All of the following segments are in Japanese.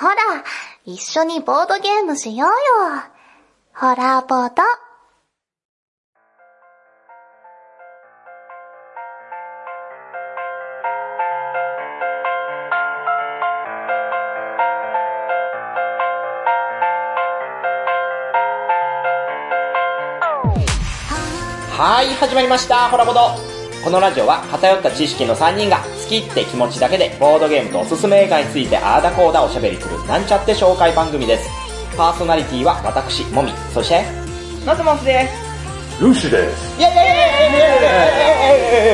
ほら、一緒にボードゲームしようよ。ホラーボード。はい、始まりました、ホラボド。このラジオは偏った知識の3人が好きって気持ちだけでボードゲームとおすすめ映画についてあーだこーだおしゃべりするなんちゃって紹介番組です。パーソナリティは私、もみ、そして、マスモスです。ルーシーです。イ。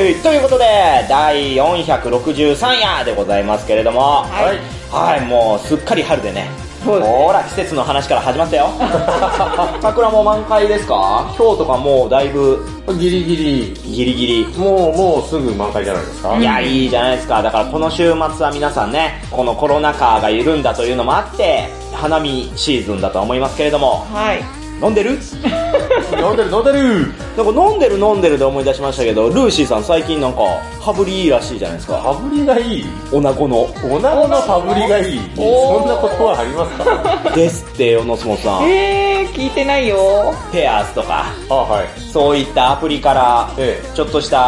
エイ。イということで、第463夜でございますけれども、はい、もうすっかり春でね、そうですねほら、季節の話から始まったよ。桜も満開ですか？今日とかもうだいぶギリギリ、ギリギリ。もう、もうすぐ満開じゃないですか？いや、いいじゃないですか。だからこの週末は皆さんね、このコロナ禍が緩んだというのもあって、花見シーズンだとは思いますけれども、はい。飲んでる？飲んでる飲んでるなんか飲んでる飲んでるで思い出しましたけど、ルーシーさん最近なんか、羽振りいいらしいじゃないですか。羽振りがいいおなごの。おなごの羽振りがいいそんなことはありますか？ですってよ、のすもさん。えー、聞いてないよ。ペアーズとか、あ、はい。そういったアプリから、えちょっとした、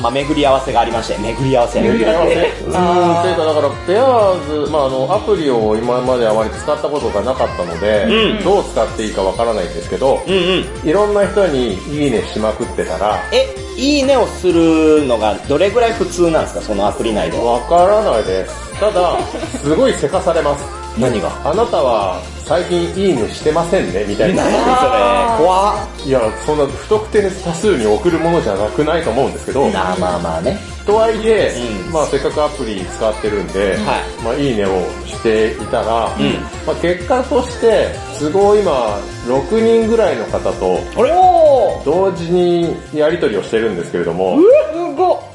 まあ、巡り合わせがありまして、巡り合わせ。巡り合わせうーん、というかだから、ペアーズ、まああの、アプリを今まであまり使ったことがなかったので、うんどう使っていいかわからないんですけど、うんうん。いろんな人にいいねしまくってたら、え、いいねをするのがどれぐらい普通なんですかそのアプリ内で？わからないです。ただ、すごいせかされます。何が？あなたは最近いいねしてませんねみたいな。何それ怖っいや、そんな不特定多数に送るものじゃなくないと思うんですけど、まあまあまあね。とはいえ、うんまあせっかくアプリ使ってるんで、はいまあいいねをしていたら、んまあ結果として、都合今、6人ぐらいの方とあれ？同時にやり取りをしてるんですけれども。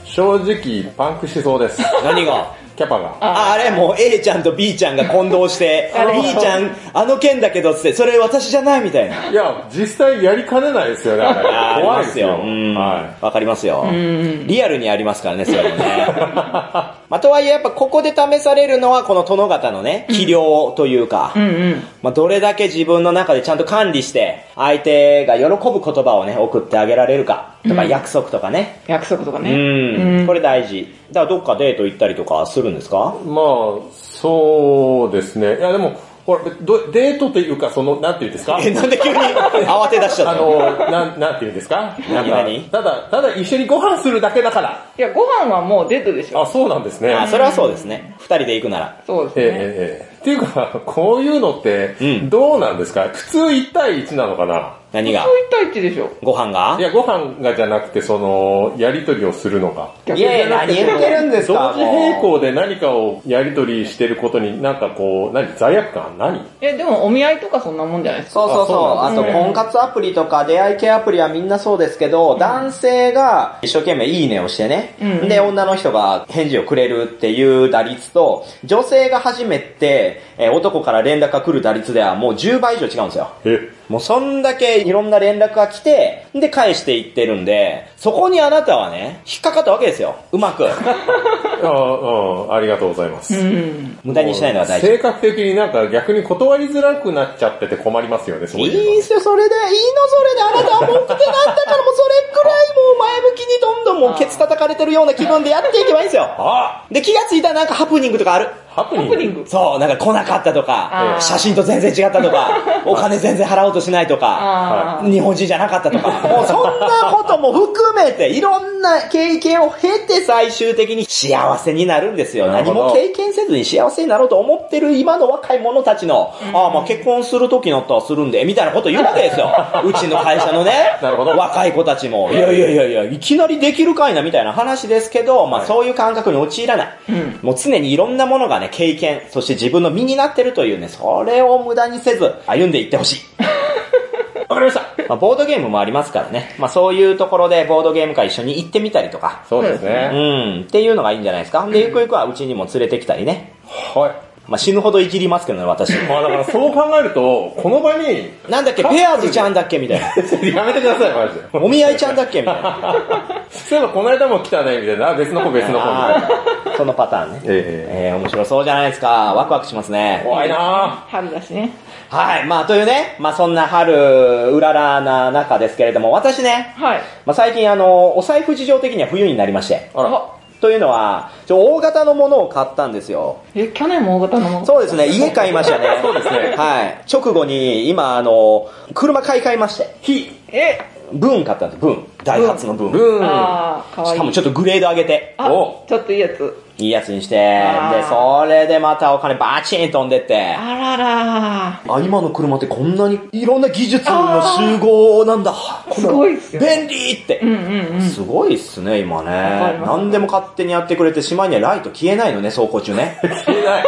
正直パンクしそうです。何が？キャパが。ああれもう A ちゃんと B ちゃんが混同してあれ、B ちゃん、あの件だけどって、それ私じゃないみたいな。いや、実際やりかねないですよね、あれ。あ怖いですよ。うん。はわかりますよ。んリアルにありますからね、それもね。まあ、とはいえやっぱここで試されるのはこの殿方のね、器量というか、うんうん。まあ、どれだけ自分の中でちゃんと管理して、相手が喜ぶ言葉をね、送ってあげられるか、とか、うん約束とかね。約束とかうね。ん、うんこれ大事。だからどっかデート行ったりとかするんですか？い。まあ、そうですね。いや、でも、ほら、どデートというか、その、なんていうんですか？え、なんで急に慌て出しちゃあったの？の、なん、なんていうんですか？何なんか何ただ、ただ一緒にご飯するだけだから。いや、ご飯はもうデートでしょ。あ、そうなんですね。あ、それはそうですね。二人で行くなら。ええそうですね。ええっていうか、こういうのってうん、どうなんですか、普通1対1なのかな？何が？そう一対一でしょ。ご飯が？いや、ご飯がじゃなくて、その、やりとりをするのか。逆いやいや、何言ってるんです同か時並行で何かをやりとりしてることになんかこう、何罪悪感？何？え、でもお見合いとかそんなもんじゃないですか。そうそうそう。あと、あそうなんですね。婚活アプリとか出会い系アプリはみんなそうですけど、男性が一生懸命いいねをしてね、うん。で、女の人が返事をくれるっていう打率と、女性が初めて、えー男から連絡が来る打率ではもう10倍以上違うんですよ。え、もうそんだけいろんな連絡が来て、で返していってるんで、そこにあなたはね、引っかかったわけですよ。うまく。あうん、ありがとうございます。うん。無駄にしないのは大事。性格的になんか逆に断りづらくなっちゃってて困りますよね、そういいうの。いんすよ、それで。いいの、それで。あなたは文句手があったから、もうそれくらいもう前向きにどんどんもうケツ叩かれてるような気分でやっていけばいいんですよ。あで、気がついたらなんかハプニングとかある。ハプニングハプニング？そう、なんか来なかったとか写真と全然違ったとか、お金全然払おうとしないとか。日本人じゃなかったとか、もうそんなことも含めて、いろんな経験を経て最終的に幸せになるんですよ。何も経験せずに幸せになろうと思ってる今の若い者たちの、ああ、まあ結婚する時になったらするんで、みたいなこと言うわけですよ。うちの会社のね、なるほど若い子たちも、いやいやいやいや、いきなりできるかいな、みたいな話ですけど、まあそういう感覚に陥らない。うん。もう常にいろんなものがね、経験、そして自分の身になってるというね、それを無駄にせず、歩んでいってほしい。わかりました。まあ、ボードゲームもありますからね。まあ、そういうところでボードゲーム会一緒に行ってみたりとか。そうですうね。ん、っていうのがいいんじゃないですか。で、ゆくゆくはうちにも連れてきたりね。はい。まあ死ぬほどいじりますけどね、私。まあだからそう考えると、この場に、なんだっけ、ペアーズちゃんだっけみたいな。やめてください、マジで。お見合いちゃんだっけみたいな。そういえばこの間も来たね、みたいな。あ別の子別の子みたいそのパターンね。ええー、面白そうじゃないですか。ワクワクしますね。怖いな春だしね。はい。まあ、というね、まあそんな春、うららな中ですけれども、私ね、はい。まあ最近あの、お財布事情的には冬になりまして。あら。あ、というのは、ちょ大型のものを買ったんですよ。え、去年も大型のものそうですね、家買いましたね。そうですねはい。直後に、今あの、車買い替えまして。ひ、え、ブーン買ったんです、ブーン。ダイハツのブーン。ブーン。あー、かわいい。しかもちょっとグレード上げて、あお、ちょっといいやつ。いいやつにして、で、それでまたお金バチン飛んでって、あららあ、今の車ってこんなにいろんな技術の集合なんだ。すごいっすよね。便利って。うんうんうん。すごいっすね、今ね。何でも勝手にやってくれて、しまいにはライト消えないのね、走行中ね。消えない。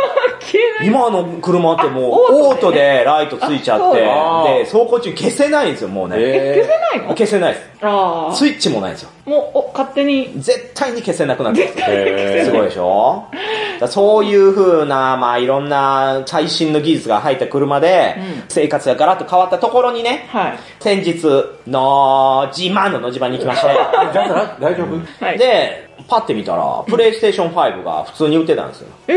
今の車ってもう、あオオートででライトついちゃって、だで、走行中消せないんですよ、もうね。え、消せないの？消せないです。あスイッチもないんですよ。あ。もう、お、勝手に。絶対に消せなくなってるんですごいでしょ？そういう風な、まあいろんな最新の技術が入った車で、うん生活がガラッと変わったところにね、はい。先日、の自慢のの自慢に行きまして、大丈夫大丈夫？はい。、で、パッて見たら、プレイステーション5が普通に売ってたんですよ。え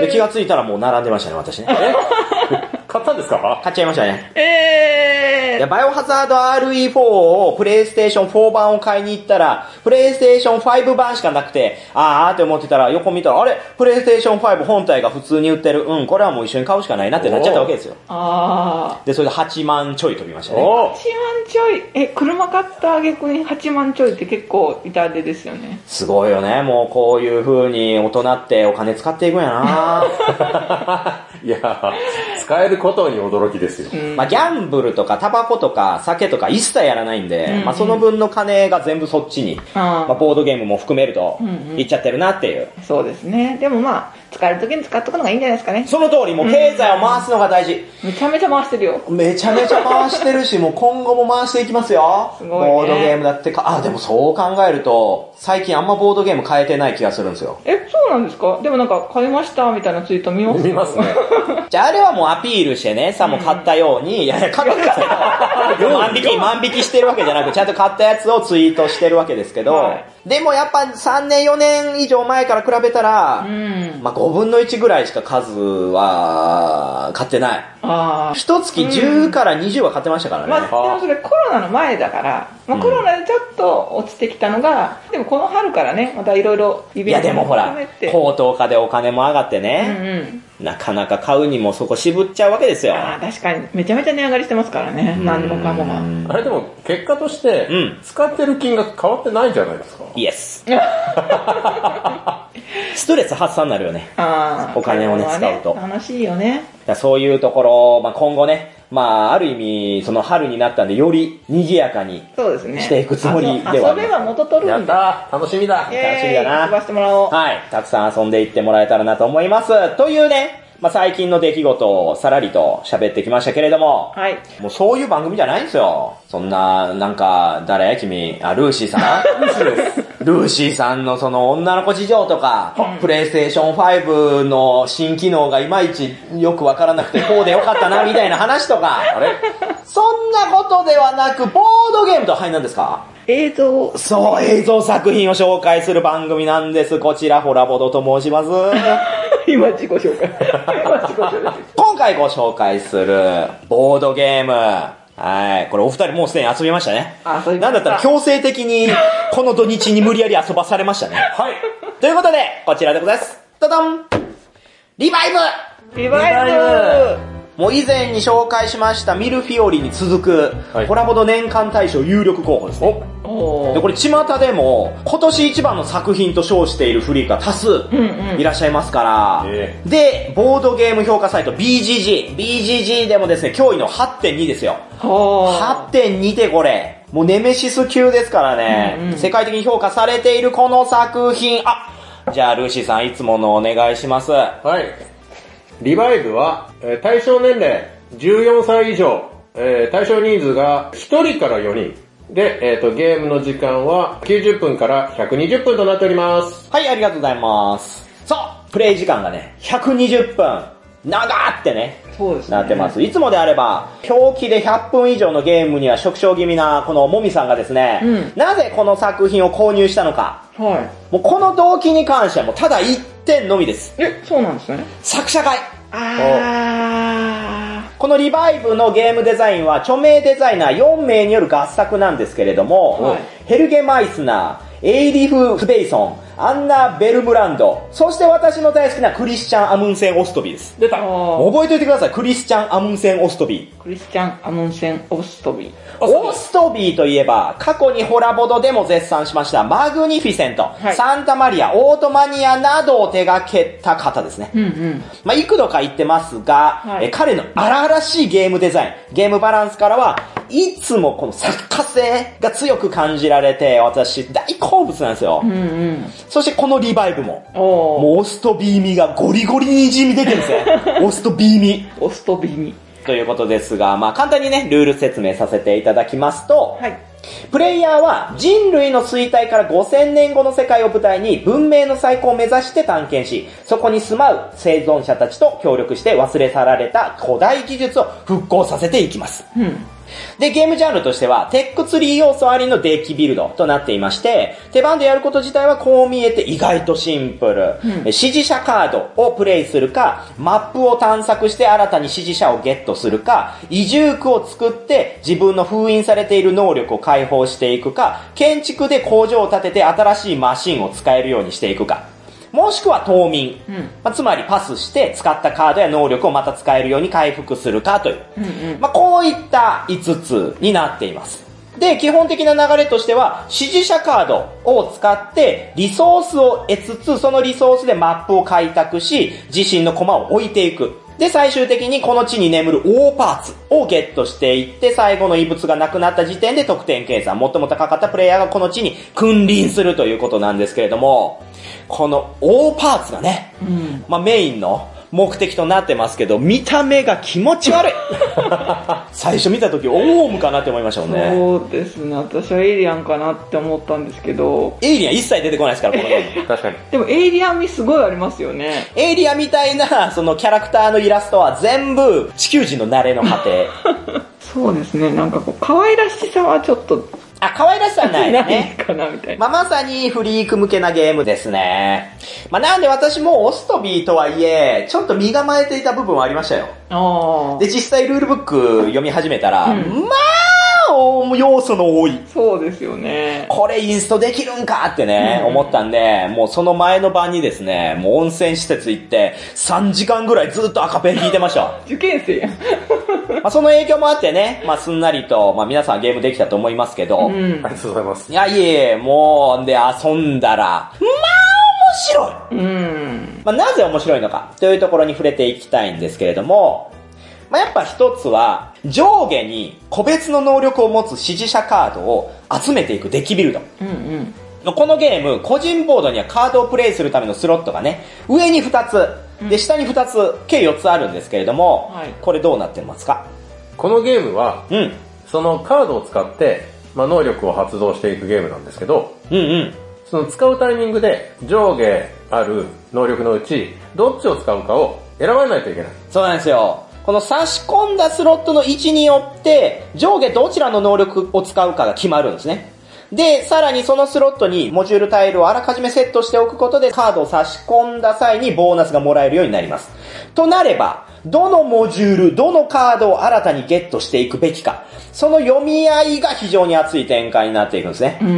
で、ー、気がついたらもう並んでましたね、私ね。買ったんですか？買っちゃいましたね。えいや、バイオハザード RE4 をプレイステーション4版を買いに行ったら、プレイステーション5版しかなくて、あーって思ってたら横見たら、あれ？プレイステーション5本体が普通に売ってる。うん、これはもう一緒に買うしかないなってなっちゃったわけですよ。あで、それで8万ちょい飛びましたね。ー。お8万ちょい？え、車買った挙句に8万ちょいって結構痛手ですよね。すごいよね。もうこういう風に大人ってお金使っていくんやな いや、使えることに驚きですよ。うん。まあギャンブルとかタバコとか酒とか一切やらないんで、うんうんまあその分の金が全部そっちに、まあボードゲームも含めるといっちゃってるなっていう。そうですね。でもまあ、使える時に使っとくのがいいんじゃないですかね。その通り、もう経済を回すのが大事。めちゃめちゃ回してるよ。めちゃめちゃ回してるし、もう今後も回していきますよ。すごいねボードゲームだってか、あ、でもそう考えると、最近あんまボードゲーム変えてない気がするんですよ。え、そうなんですか？でもなんか、買いましたみたいなツイート見ます？見ますね。じゃああれはもうアピールしてね、さも買ったように、いやいや、買ってくださいよ。万引き、万引きしてるわけじゃなく、ちゃんと買ったやつをツイートしてるわけですけど、はいでもやっぱ3年4年以上前から比べたらう、ん。まあ5分の1ぐらいしか数は買ってない。一月10から20は買ってましたからね。まあ、でもそれコロナの前だから、まあ、コロナでちょっと落ちてきたのが、でもこの春からね、またいろいろイいやベントでもほら高騰化でお金も上がってうんね、うん。なかなか買うにもそこ渋っちゃうわけですよ。ああ、確かに、めちゃめちゃ値上がりしてますからね、何もかもが。あれでも、結果としてうん、使ってる金額変わってないんじゃないですかイエス。ストレス発散になるよね。ああ。お金をねこれは使うと楽しいよね。そういうところ、まあ、今後ね、まあ、ある意味、その春になったんで、より賑やかに。そうですね。していくつもりではあります遊べば元取やっるんだ。楽しみだ楽しみだな遊ばせてもらおう。はい。たくさん遊んでいってもらえたらなと思います。というね、まあ、最近の出来事をさらりと喋ってきましたけれども、はい。もうそういう番組じゃないんですよ。そんな、なんか、誰？や君、あ、ルーシーさん？ルーシーです。ルーシーさんのその女の子事情とか、プレイステーション5の新機能がいまいちよくわからなくて、こうでよかったな、みたいな話とか、あれ？そんなことではなく、ボードゲームとは、はい、何ですか？映像、そう、映像作品を紹介する番組なんです。こちら、ホラボドと申します。今自己紹介。今自己紹介。今回ご紹介するボードゲーム。はい。これお二人もうすでに遊びましたね。あ遊びましたなんだったら強制的にこの土日に無理やり遊ばされましたね。はい。ということで、こちらでございます。ダダンリバイブリバイブもう以前に紹介しましたミルフィオリに続く、はい。コラボド年間大賞有力候補ですね。で、これ巷でも今年一番の作品と称しているフリーが多数いらっしゃいますから、えで、ボードゲーム評価サイト BGG、BGG でもですね、驚異の8.2ですよ。おー。8.2でこれ、もうネメシス級ですからね、うんうん。世界的に評価されているこの作品、あじゃあルーシーさんいつものお願いします。はい。リバイブは、えー対象年齢14歳以上、えー対象人数が1人から4人。で、えっ、と、ゲームの時間は90分から120分となっております。はい、ありがとうございます。さあ、プレイ時間がね、120分。長ってね、そうですね。なってます。いつもであれば、表記で100分以上のゲームには触傷気味なこのもみさんがですね、うんなぜこの作品を購入したのか、はい。もうこの動機に関してはもうただ一点のみです。え、そうなんですね。作者買い。あこのリバイブのゲームデザインは著名デザイナー4名による合作なんですけれども、はいヘルゲ・マイスナー、エイリフ・フベイソン、アンナ・ベルムランド、そして私の大好きなクリスチャン・アムンセン・オストビーです。出た。覚えておいてください、クリスチャン・アムンセン・オストビー。クリスチャン・アムンセン・オストビー。オストビーといえば、過去にホラボドでも絶賛しました、マグニフィセント、はいサンタマリア、オートマニアなどを手掛けた方ですね。うんうん。まあ、幾度か言ってますが、はいえ彼の荒々しいゲームデザイン、ゲームバランスからは、いつもこの作家性が強く感じられて、私大好物なんですよ。うんうん。そしてこのリバイブも。もうオスとビーミがゴリゴリに染み出てるんですよ。オスとビーミ。オストビーに。ということですが、まあ簡単にね、ルール説明させていただきますと、はい。プレイヤーは人類の衰退から5000年後の世界を舞台に文明の再興を目指して探検し、そこに住まう生存者たちと協力して忘れ去られた古代技術を復興させていきます。うん。で、ゲームジャンルとしては、テックツリー要素ありのデッキビルドとなっていまして、手番でやること自体はこう見えて意外とシンプル。うん支持者カードをプレイするか、マップを探索して新たに支持者をゲットするか、移住区を作って自分の封印されている能力を解放していくか、建築で工場を建てて新しいマシンを使えるようにしていくか。もしくは冬眠。うんまあ、つまりパスして使ったカードや能力をまた使えるように回復するかという。うんうん。まあ、こういった5つになっています。で、基本的な流れとしては、指示者カードを使って、リソースを得つつ、そのリソースでマップを開拓し、自身の駒を置いていく。で、最終的にこの地に眠る大パーツをゲットしていって、最後の異物がなくなった時点で得点計算、最も高かったプレイヤーがこの地に君臨するということなんですけれども、この大パーツがね、うん。まあ、メインの目的となってますけど、見た目が気持ち悪い。最初見た時、オウムかなって思いましたもんね。そうですね。私はエイリアンかなって思ったんですけど、エイリアン一切出てこないですから、このゲーム。確かに。でもエイリアン味すごいありますよね。エイリアンみたいな、そのキャラクターのイラストは全部地球人の慣れの果て。そうですね。なんかこう、可愛らしさはちょっと、あ、可愛らしさはないないね。かなみたいな。まあ、まさにフリーク向けなゲームですね。まあ、なんで私もオストビーとはいえ、ちょっと身構えていた部分はありましたよ。で、実際ルールブック読み始めたら、うんまあ、お要素の多い。そうですよね。これインストできるんかってね、うん思ったんで、もうその前の晩にですね、もう温泉施設行って、3時間ぐらいずっと赤ペン弾いてました。受験生やん。まあその影響もあってね、まあすんなりと、まあ皆さんゲームできたと思いますけど、うんあり。がとうございます。いやいえいえ、もう、んで遊んだら、まあ面白いうん。まあ、なぜ面白いのかというところに触れていきたいんですけれども、まあ、やっぱ一つは、上下に個別の能力を持つ指示者カードを集めていくデッキビルド。うんうん。このゲーム、個人ボードにはカードをプレイするためのスロットがね、上に2つ、で、下に2つ、計4つあるんですけれども、はいこれどうなってますか？このゲームは、うん。そのカードを使って、まあ、能力を発動していくゲームなんですけど、うんうん。その使うタイミングで上下ある能力のうち、どっちを使うかを選ばないといけない。そうなんですよ。この差し込んだスロットの位置によって、上下どちらの能力を使うかが決まるんですね。で、さらにそのスロットにモジュールタイルをあらかじめセットしておくことでカードを差し込んだ際にボーナスがもらえるようになります。となれば、どのモジュール、どのカードを新たにゲットしていくべきか、その読み合いが非常に熱い展開になっていくんですね。うん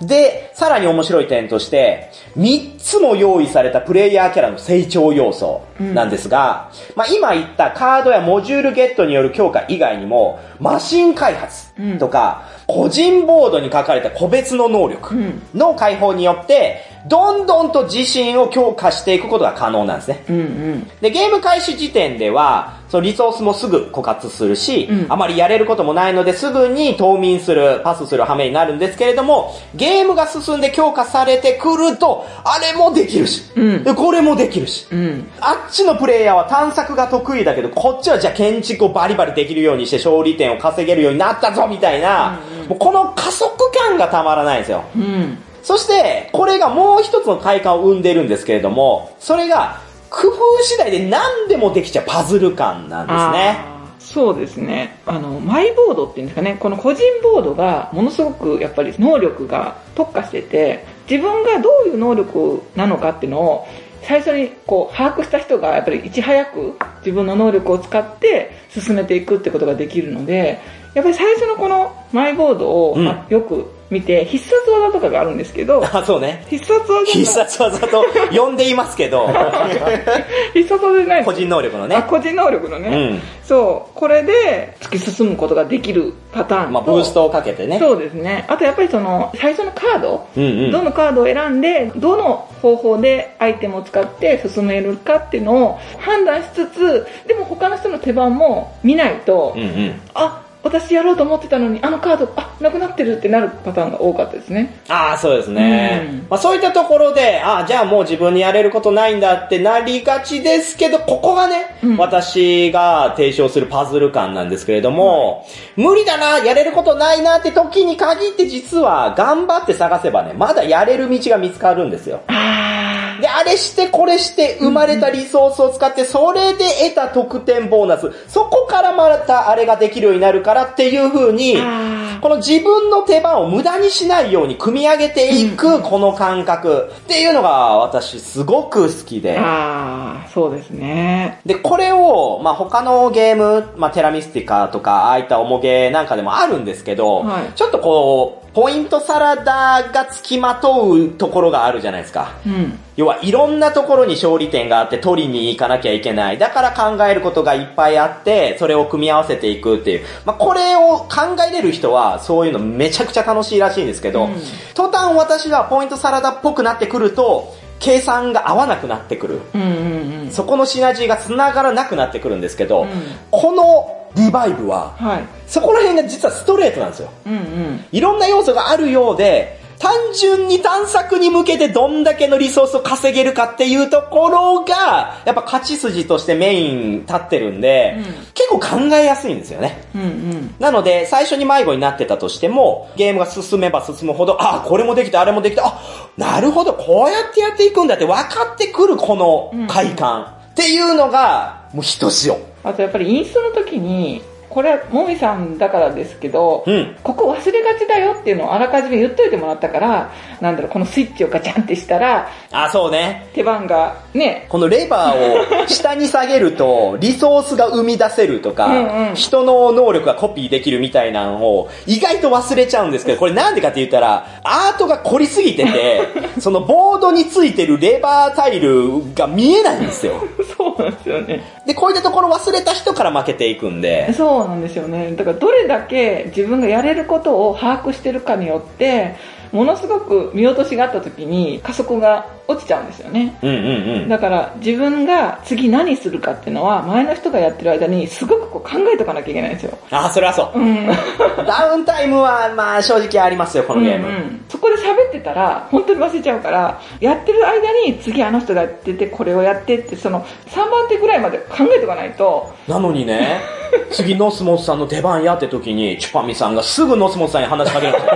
うん。で、さらに面白い点として、3つも用意されたプレイヤーキャラの成長要素なんですが、まあ今言ったカードやモジュールゲットによる強化以外にも、マシン開発とか、個人ボードに書かれた個別の能力の解放によって、どんどんと自身を強化していくことが可能なんですね。うんうん。で、ゲーム開始時点では、そのリソースもすぐ枯渇するし、うんあまりやれることもないのですぐに冬眠する、パスする羽目になるんですけれども、ゲームが進んで強化されてくると、あれもできるし、うんでこれもできるし、うん。あっちのプレイヤーは探索が得意だけど、こっちはじゃあ建築をバリバリできるようにして勝利点を稼げるようになったぞみたいな、もうこの加速感がたまらないんですよ。うん。そして、これがもう一つの快感を生んでるんですけれども、それが、工夫次第で何でもできちゃうパズル感なんですね。そうですね。あの、マイボードっていうんですかね、この個人ボードがものすごくやっぱり能力が特化してて、自分がどういう能力なのかっていうのを最初にこう把握した人がやっぱりいち早く自分の能力を使って進めていくってことができるので、やっぱり最初のこのマイボードを、うんまあよく見て必殺技とかがあるんですけど、あ、そうね。必殺技が必殺技と呼んでいますけど、必殺技じゃない個人能力のあね。個人能力のね、うん。そう、これで突き進むことができるパターンと、まあ、ブーストをかけてね。そうですね。あとやっぱりその、最初のカード、うんうん。どのカードを選んで、どの方法でアイテムを使って進めるかっていうのを判断しつつ、でも他の人の手番も見ないと、うんうん。あ、私やろうと思ってたのに、あのカード、あ、なくなってるってなるパターンが多かったですね。ああ、そうですね。うんまあそういったところで、ああ、じゃあもう自分にやれることないんだってなりがちですけど、ここがね、うん私が提唱するパズル感なんですけれども、無理だな、やれることないなって時に限って実は頑張って探せばね、まだやれる道が見つかるんですよ。あで、あれしてこれして生まれたリソースを使って、それで得た得点ボーナス、そこからまたあれができるようになるからっていう風に、あこの自分の手番を無駄にしないように組み上げていくこの感覚。っていうのが私すごく好きで。あー、そうですね。で、これを、まあ、他のゲーム、まあ、テラミスティカとか、ああいった重ゲーなんかでもあるんですけど、はい。ちょっとこう、ポイントサラダが付きまとうところがあるじゃないですか。うん。要はいろんなところに勝利点があって取りに行かなきゃいけない。だから考えることがいっぱいあって、それを組み合わせていくっていう。まあ、これを考えれる人はそういうのめちゃくちゃ楽しいらしいんですけど、うん途端私がポイントサラダっぽくなってくると、計算が合わなくなってくる。うんうんうん。そこのシナジーが繋がらなくなってくるんですけど、うんこのリバイブは、はい。そこら辺が実はストレートなんですよ。うんうん。いろんな要素があるようで、単純に探索に向けてどんだけのリソースを稼げるかっていうところが、やっぱ勝ち筋としてメイン立ってるんで、うん結構考えやすいんですよね。うんうん。なので、最初に迷子になってたとしても、ゲームが進めば進むほど、あ、これもできた、あれもできた、あ、なるほど、こうやってやっていくんだって分かってくるこの快感、っていうのが、もうひとしお。あとやっぱりインストの時に、これはもみさんだからですけど、うん。ここ忘れがちだよっていうのをあらかじめ言っといてもらったから、なんだろう、このスイッチをガチャンってしたら、あ、そうね。手番がね、このレバーを下に下げると、リソースが生み出せるとか、うんうん人の能力がコピーできるみたいなのを、意外と忘れちゃうんですけど、これなんでかって言ったら、アートが凝りすぎてて、そのボードについてるレバータイルが見えないんですよ。そうなんですよね。で、こういったところ忘れた人から負けていくんで、そうなんですよね。だからどれだけ自分がやれることを把握してるかによって、ものすごく見落としがあった時に加速が落ちちゃうんですよね。うんうんうん。だから自分が次何するかっていうのは前の人がやってる間にすごくこう考えとかなきゃいけないんですよ。あ、それはそう。うん。ダウンタイムは、まあ正直ありますよ、このゲーム。うんうんそこで喋ってたら本当に忘れちゃうからやってる間に次あの人がやっててこれをやってってその3番手ぐらいまで考えとかないとなのにね、次ノスモスさんの出番やって時に、チュパミさんがすぐノスモスさんに話しかけるんですよ。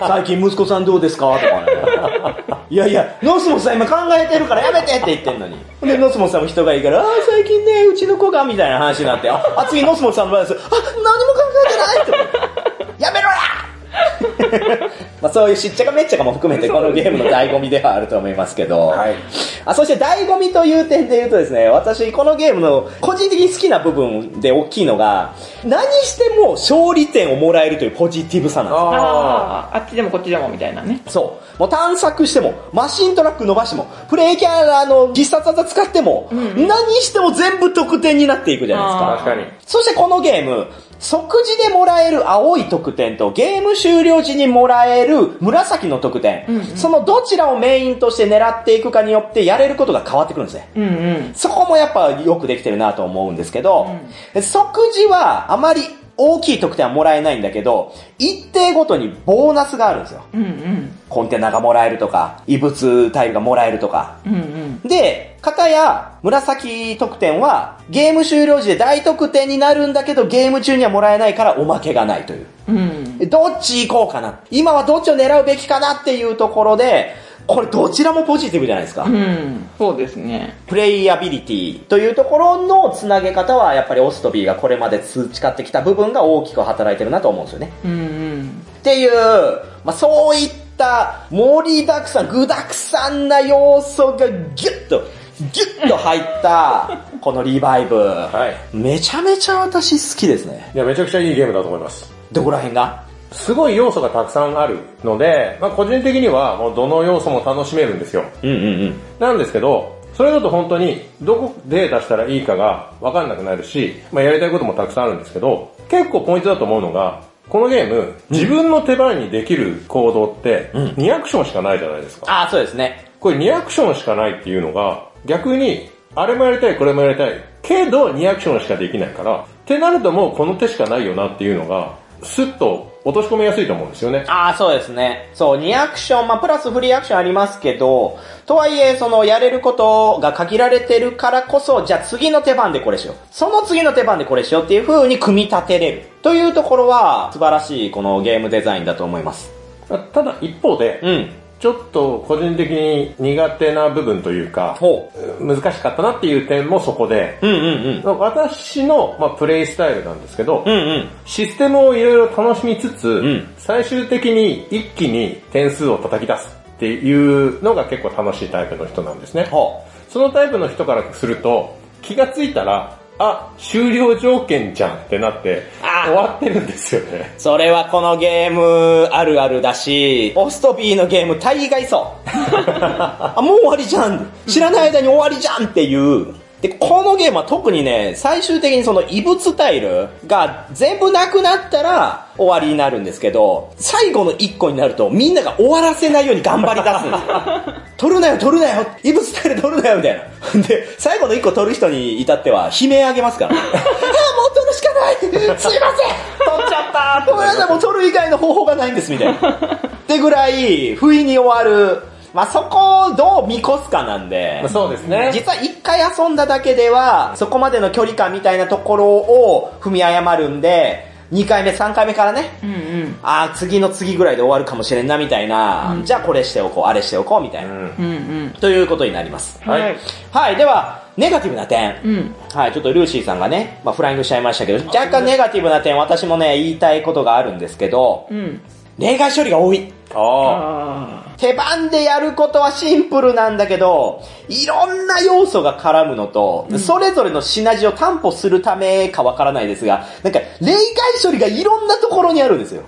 最近息子さんどうですか？とかね。いやいや、ノスモ本さん今考えてるからやめてって言ってんのに。で、ノスモさんも人がいいから、ああ、最近ね、うちの子が、みたいな話になって、あ、次ノスモさんの場合です。あ、何も考えてないって。やめろや まあそういうしっちゃかめっちゃかも含めてこのゲームの醍醐味ではあると思いますけど、はい。あそして醍醐味という点で言うとですね、私このゲームの個人的に好きな部分で大きいのが、何しても勝利点をもらえるというポジティブさなんですよ。ああっちでもこっちでもみたいなねそう。もう探索しても、マシントラック伸ばしても、プレイキャラの必殺技使っても、何しても全部得点になっていくじゃないですか。確かに。そしてこのゲーム、即時でもらえる青い得点とゲーム終了時にもらえる紫の得点、うんうん。そのどちらをメインとして狙っていくかによってやれることが変わってくるんですね。うんうん。そこもやっぱよくできてるなと思うんですけど、即時はあまり大きい得点はもらえないんだけど、一定ごとにボーナスがあるんですよ。うんうんコンテナがもらえるとか、異物タイルがもらえるとか。うんうんで、片や紫得点はゲーム終了時で大得点になるんだけどゲーム中にはもらえないからおまけがないという。うんどっち行こうかな。今はどっちを狙うべきかなっていうところで、これどちらもポジティブじゃないですか。うん。そうですね。プレイアビリティというところのつなげ方は、やっぱりオスとビーがこれまで培ってきた部分が大きく働いてるなと思うんですよね。うんうん。っていう、まあ、そういった盛りだくさん、具だくさんな要素がギュッと、ギュッと入った、このリバイブ。はい。めちゃめちゃ私好きですね。いや、めちゃくちゃいいゲームだと思います。どこら辺が？すごい要素がたくさんあるので、まあ個人的にはもうどの要素も楽しめるんですよ。うんうんうん。なんですけど、それだと本当にどこで出したらいいかがわかんなくなるし、まあやりたいこともたくさんあるんですけど、結構ポイントだと思うのが、このゲーム、自分の手番にできる行動って、2アクションしかないじゃないですか。ああ、そうですね。これ2アクションしかないっていうのが、逆に、あれもやりたい、これもやりたい。けど2アクションしかできないから、ってなるともうこの手しかないよなっていうのが、スッと落とし込みやすいと思うんですよね。ああ、そうですね。そう、2アクション、まあ、プラスフリーアクションありますけど、とはいえ、その、やれることが限られてるからこそ、じゃあ次の手番でこれしよう。その次の手番でこれしようっていう風に組み立てれる。というところは、素晴らしい、このゲームデザインだと思います。ただ一方で、うん。ちょっと個人的に苦手な部分というか、ほ難しかったなっていう点もそこで、う。うんうんうん。私の、まあ、プレイスタイルなんですけど、うんうん。システムをいろいろ楽しみつつ、ん最終的に一気に点数を叩き出すっていうのが結構楽しいタイプの人なんですね。ほそのタイプの人からすると、気がついたら、あ、終了条件じゃんってなって、あ終わってるんですよね。う。それはこのゲームあるあるだし、オストビーのゲーム大概そう。あ、もう終わりじゃん。知らない間に終わりじゃんっていう。で、このゲームは特にね、最終的にその異物タイルが全部なくなったら終わりになるんですけど、最後の一個になるとみんなが終わらせないように頑張り出すんですよ。取るなよ、取るなよ、異物タイル取るなよ、みたいな。で、最後の一個取る人に至っては悲鳴あげますから。ああ、もう取るしかないすいません取っちゃったごめんなさい、もう取る以外の方法がないんです、みたいな。ってぐらい、不意に終わる。まあ、そこをどう見越すかなんで。そうですね。実は一回遊んだだけでは、そこまでの距離感みたいなところを踏み誤るんで、2回目、3回目からね、うんうん。ああ、次の次ぐらいで終わるかもしれんな、みたいな、じゃあこれしておこう、あれしておこう、みたいな、うんうんうん。ということになります。はいはい。はい、では、ネガティブな点。うん。はい、ちょっとルーシーさんがね、まあ、フライングしちゃいましたけど、若干ネガティブな点、私もね、言いたいことがあるんですけど、うん。例外処理が多い。ああ手番でやることはシンプルなんだけど、いろんな要素が絡むのと、それぞれのシナジーを担保するためかわからないですが、なんか、例外処理がいろんなところにあるんですよ。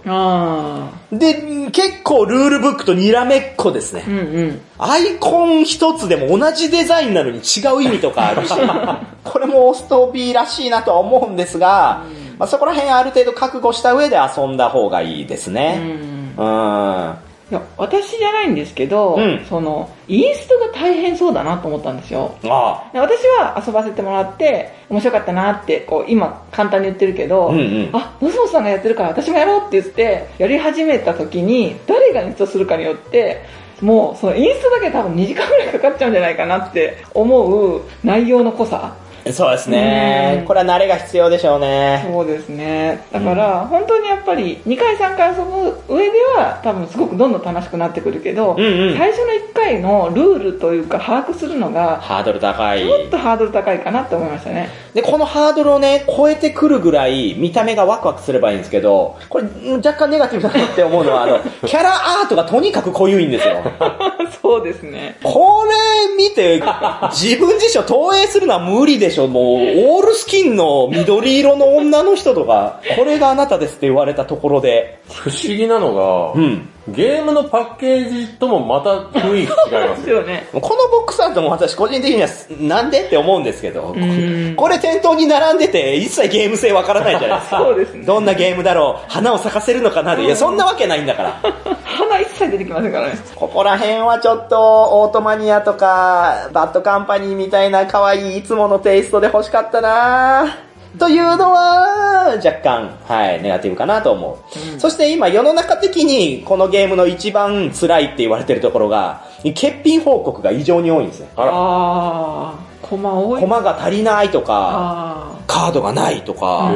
で、結構ルールブックとにらめっこですねう。んうん。アイコン一つでも同じデザインなのに違う意味とかあるし、これもオストビーらしいなとは思うんですが、まあ、そこら辺ある程度覚悟した上で遊んだ方がいいですうね。ん。うん。いや、私じゃないんですけど、うんその、インストが大変そうだなと思ったんですよ。あで私は遊ばせてもらって、面白かったなって、こう、今、簡単に言ってるけど、うんうんあ、ノスモスさんがやってるから私もやろうって言って、やり始めた時に、誰がインストするかによって、もう、そのインストだけで多分2時間ぐらいかかっちゃうんじゃないかなって思う内容の濃さ。そうですねうん。これは慣れが必要でしょうね。そうですね。だから、本当にやっぱり、2回3回遊ぶ上では、多分すごくどんどん楽しくなってくるけど、うんうん最初の1回のルールというか、把握するのが、ハードル高いち。ょっとハードル高いかなって思いましたね。で、このハードルをね、超えてくるぐらい見た目がワクワクすればいいんですけど、これうん若干ネガティブだなって思うのは、あの、キャラアートがとにかく濃ゆいんですよ。そうですね。これ見て、自分自身を投影するのは無理でしょ？もう、オールスキンの緑色の女の人とか、これがあなたですって言われたところで、不思議なのが、うん。ゲームのパッケージともまた雰囲気違いまですすよね。このボックスアートも私個人的には、なんでって思うんですけど、んこれ店頭に並んでて、一切ゲーム性わからないじゃないですか。そうですねどんなゲームだろう花を咲かせるのかなでいや、そんなわけないんだから。花一切出てきませんからね。ここら辺はちょっと、オートマニアとか、バッドカンパニーみたいな可愛いいつものテイストで欲しかったなというのは、若干、はい、ネガティブかなと思う。そして今、世の中的に、このゲームの一番辛いって言われてるところが、欠品報告が異常に多いんですね。あら、あー、コマ多い。コマが足りないとか、あカードがないとか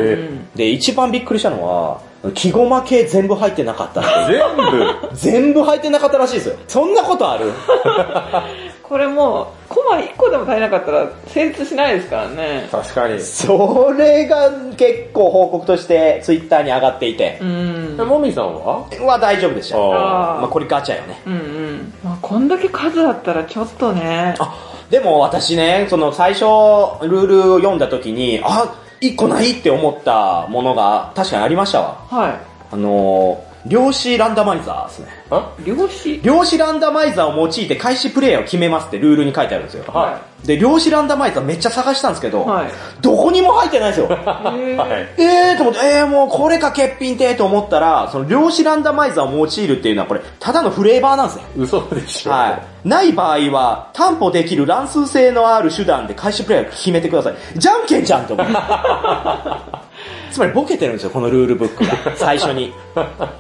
で、一番びっくりしたのは、木駒系全部入ってなかった。全部。全部入ってなかったらしいですよ。そんなことあるこれもう、コマ1個でも足りなかったら成立しないですからね。確かに。それが結構報告としてツイッターに上がっていてう、ん。もみさんは？は大丈夫でした。あまあこれガチャよね。うんうん。まあ、こんだけ数あったらちょっとね。あ、でも私ね、その最初、ルールを読んだ時に、あ、一個ないって思ったものが確かにありましたわ。はあのー、量子ランダマイザーですね。量子？量子ランダマイザーを用いて開始プレイヤーを決めますってルールに書いてあるんですよ。はで、量子ランダマイザーめっちゃ探したんですけど、はいどこにも入ってないんですよ。へい。ーはい。えーと思って、えーもうこれか欠品てと思ったら、その量子ランダマイザーを用いるっていうのはこれ、ただのフレーバーなんですね。嘘でしょ。はい。ない場合は、担保できる乱数性のある手段で開始プレイヤーを決めてください。じゃんけんじゃんと思って。つまりボケてるんですよ、このルールブックが。最初に。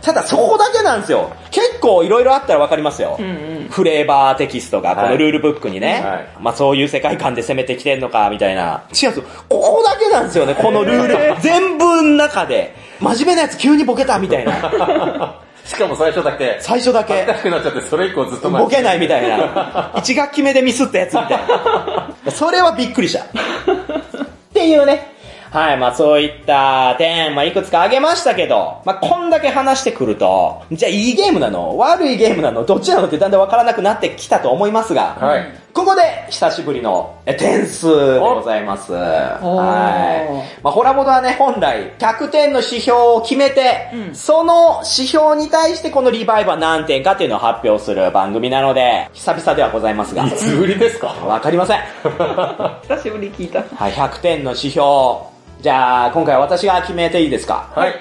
ただそこだけなんですよ。結構いろいろあったらわかりますよ。うんうん。フレーバーテキストがこのルールブックにね、はいまあそういう世界観で攻めてきてんのか、みたいな。違うんですよ。ここだけなんですよね、このルール。全部の中で。真面目なやつ急にボケたみたいな。しかも最初だけ。最初だけ。くなっちゃって、それ以降ずっとボケないみたいな。一学期目でミスったやつみたいな。それはびっくりした。っていうね。はい、まあそういった点、まあいくつか挙げましたけど、まあこんだけ話してくると、じゃあいいゲームなの？悪いゲームなの？どっちなのってだんだんわからなくなってきたと思いますが、はい。ここで久しぶりのえ点数でございます。はい。まあ、ホラボドはね、本来100点の指標を決めて、うんその指標に対してこのリバイブは何点かっていうのを発表する番組なので、久々ではございますがい、つぶりですか？わかりません。久しぶり聞いた。はい、100点の指標。じゃあ、今回は私が決めていいですか？はい。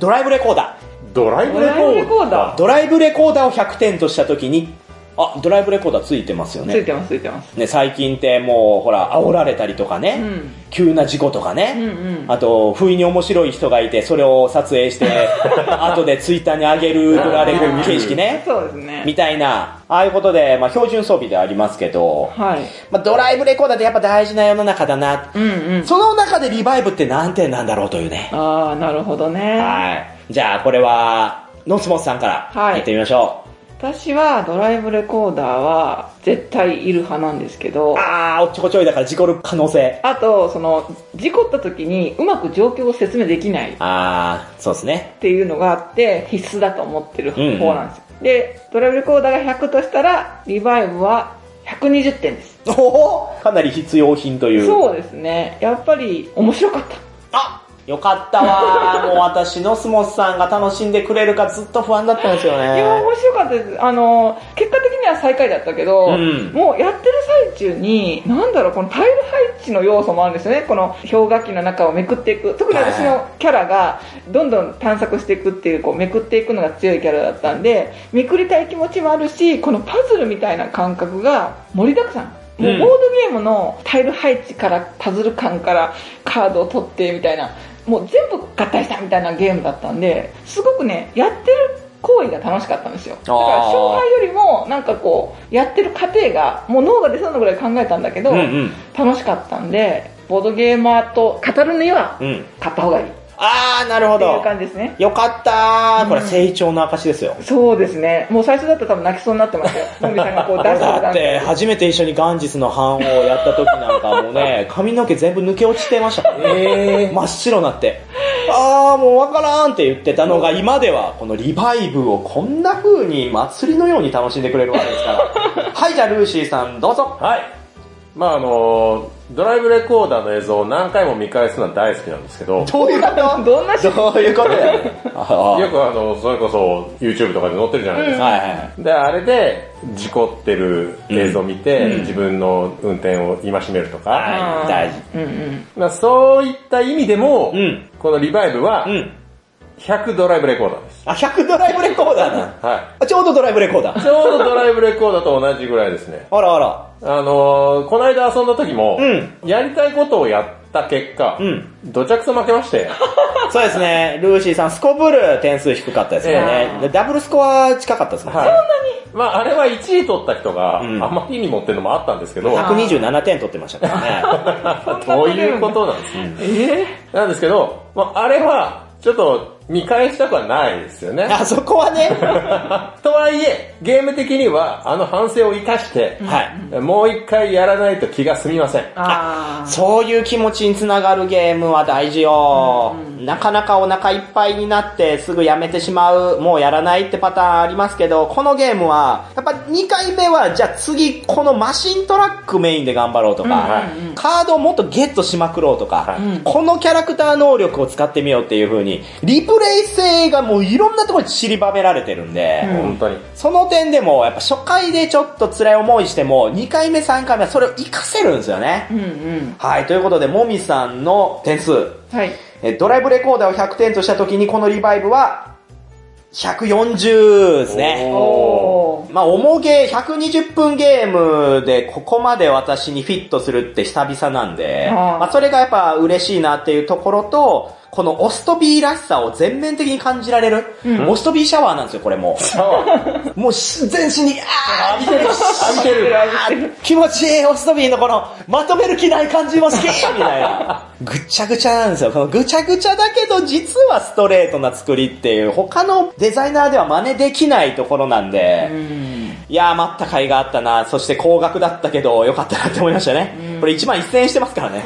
ドライブレコーダドライブレコドライブレコーーダー。ドライブレコーダーを100点としたときに、あ、ドライブレコーダーついてますよね。ついてます、ついてます。ね、最近ってもう、ほら、煽られたりとかね、うん急な事故とかね、うんうんあと、不意に面白い人がいて、それを撮影して、後でツイッターに上げるドラレコ形式ね、そうですね。みたいな、ああいうことで、まあ、標準装備ではありますけど、はい。まあ、ドライブレコーダーってやっぱ大事な世の中だな。うんうん。その中でリバイブって何点なんだろうというね。ああ、なるほどね。はい。じゃあ、これは、ノスモスさんから、はいやってみましょ私はドライブレコーダーは絶対いる派なんですけどう。、あー、おっちょこちょいだから事故る可能性。あと、その、事故った時にうまく状況を説明できないっあー、そうですね。ていうのがあって、必須だと思ってるうんうん方なんですよ。で、ドライブレコーダーが100としたら、リバイブは120点です。おおかなり必要品という。そうですね。やっぱり面白かった。あよかったわ もう私、ノスモスさんが楽しんでくれるかずっと不安だったんですよいや、ね。面白かったです。あの、結果的には最下位だったけど、うんもうやってる最中に、なんだろう、このタイル配置の要素もあるんですよね。この氷河期の中をめくっていく。特に私のキャラが、どんどん探索していくっていう、こう、めくっていくのが強いキャラだったんで、めくりたい気持ちもあるし、このパズルみたいな感覚が盛りだくさん。もううんボードゲームのタイル配置からパズル感からカードを取ってみたいな、もう全部合体したみたいなゲームだったんで、すごくね、やってる行為が楽しかったんですよ。だから勝敗よりも、なんかこう、やってる過程が、もう脳が出そうなぐらい考えたんだけど、うんうん。楽しかったんで、ボードゲーマーと語るには、うん。買った方がいい。っあー、なるほていうど。感じですね。よかったー。これ成長の証ですよ。そうですね。もう最初だったら多分泣きそうになってましたよ。のびさんがこう出してだって、初めて一緒にガンジスの版をやった時なんかもうね、髪の毛全部抜け落ちてましたからね。え真っ白になって。あーもうわからんって言ってたのが今ではこのリバイブをこんな風に祭りのように楽しんでくれるわけですから。はい、じゃあルーシーさんどうぞ。はい。まああの、ドライブレコーダーの映像を何回も見返すのは大好きなんですけど、どういうこと？どんなしどういうことやねん。あ よくあの、それこそ YouTube とかで載ってるじゃないですか。はいはい。で、あれで、事故ってる映像を見て、うん自分の運転を戒めるとか、はい、大事。うんうん。まあ、そういった意味でも、うんこのリバイブはう、ん。100ドライブレコーダーです。あ、100ドライブレコーダーな。はあちょうどドライブレコーダい。ー。ちょうどドライブレコーダーと同じぐらいですね。あらあら。あのー、この間遊んだ時も、うん。やりたいことをやった結果、うん。どちゃくそ負けまして、そうですね、ルーシーさん、スコブル点数低かったですよね。でダブルスコア近かったですもんね。はい。まああれは1位取った人が、うん。あまりにもっていうのもあったんですけど、127点取ってましたからね。どういうことなんですか、えなんですけど、まあ、あれは、ちょっと見返したくはないですよね。あそこはね、とはいえ、ゲーム的にはあの反省を生かして、はい。もう一回やらないと気が済みません。あー。そういう気持ちにつながるゲームは大事よ。なかなかお腹いっぱいになってすぐやめてしまう、もうやらないってパターンありますけど、このゲームは、やっぱ2回目は、じゃあ次このマシントラックメインで頑張ろうとか、はいカードをもっとゲットしまくろうとか、はいこのキャラクター能力を使ってみようっていう風に、リプレイ性がもういろんなところに散りばめられてるんで、本当に。その点でも、やっぱ初回でちょっと辛い思いしても、2回目3回目はそれを活かせるんですよね。うんうん。はい、ということで、もみさんの点数。はい。えドライブレコーダーを100点とした時に、このリバイブは、140ですね。まあ、重げ120分ゲームでここまで私にフィットするって久々なんで、まあ、それがやっぱ嬉しいなっていうところと、このオストビーらしさを全面的に感じられる。オストビーシャワーなんですよ、これもう。もうし全身に、あー浴びてる浴びてるあー気持ちいい、オストビーのこの、まとめる気ない感じも好きみたいな。ぐっちゃぐちゃなんですよ。このぐちゃぐちゃだけど、実はストレートな作りっていう、他のデザイナーでは真似できないところなんで、いやー、待った甲斐があったな。そして高額だったけど、よかったなって思いましたね。これ1万1000円してますからね。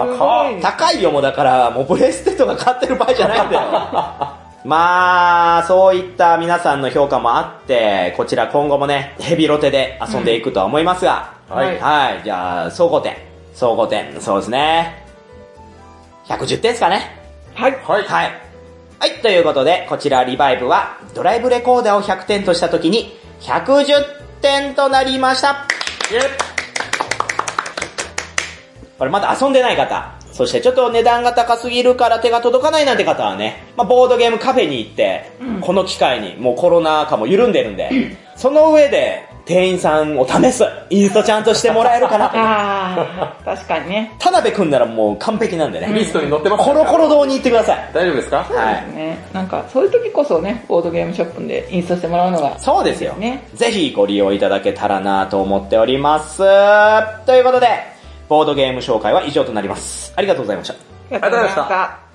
高いよ、もうだから、もうブレステとか買ってる場合じゃないんだよ。まあ、そういった皆さんの評価もあって、こちら今後もね、ヘビロテで遊んでいくとは思いますが、はいはい、じゃあ、総合点。総合点、そうですね。110点ですかね。はい。はい。はい。はい、ということで、こちらリバイブは、ドライブレコーダーを100点としたときに、110点となりました。これまだ遊んでない方、そしてちょっと値段が高すぎるから手が届かないなんて方はね、まあ、ボードゲームカフェに行って、この機会に、もうコロナ禍も緩んでるんで、その上で店員さんを試す、インストちゃんとしてもらえるかなと。あー、確かにね。田辺くんならもう完璧なんでね、リストに載ってますコロコロ堂に行ってください。大丈夫ですか？はい。ね。なんか、そういう時こそね、ボードゲームショップでインストしてもらうのが。そうですよ。ねぜひご利用いただけたらなと思っております。ということで、ボードゲーム紹介は以上となります。ありがとうございました。ありがとうございました。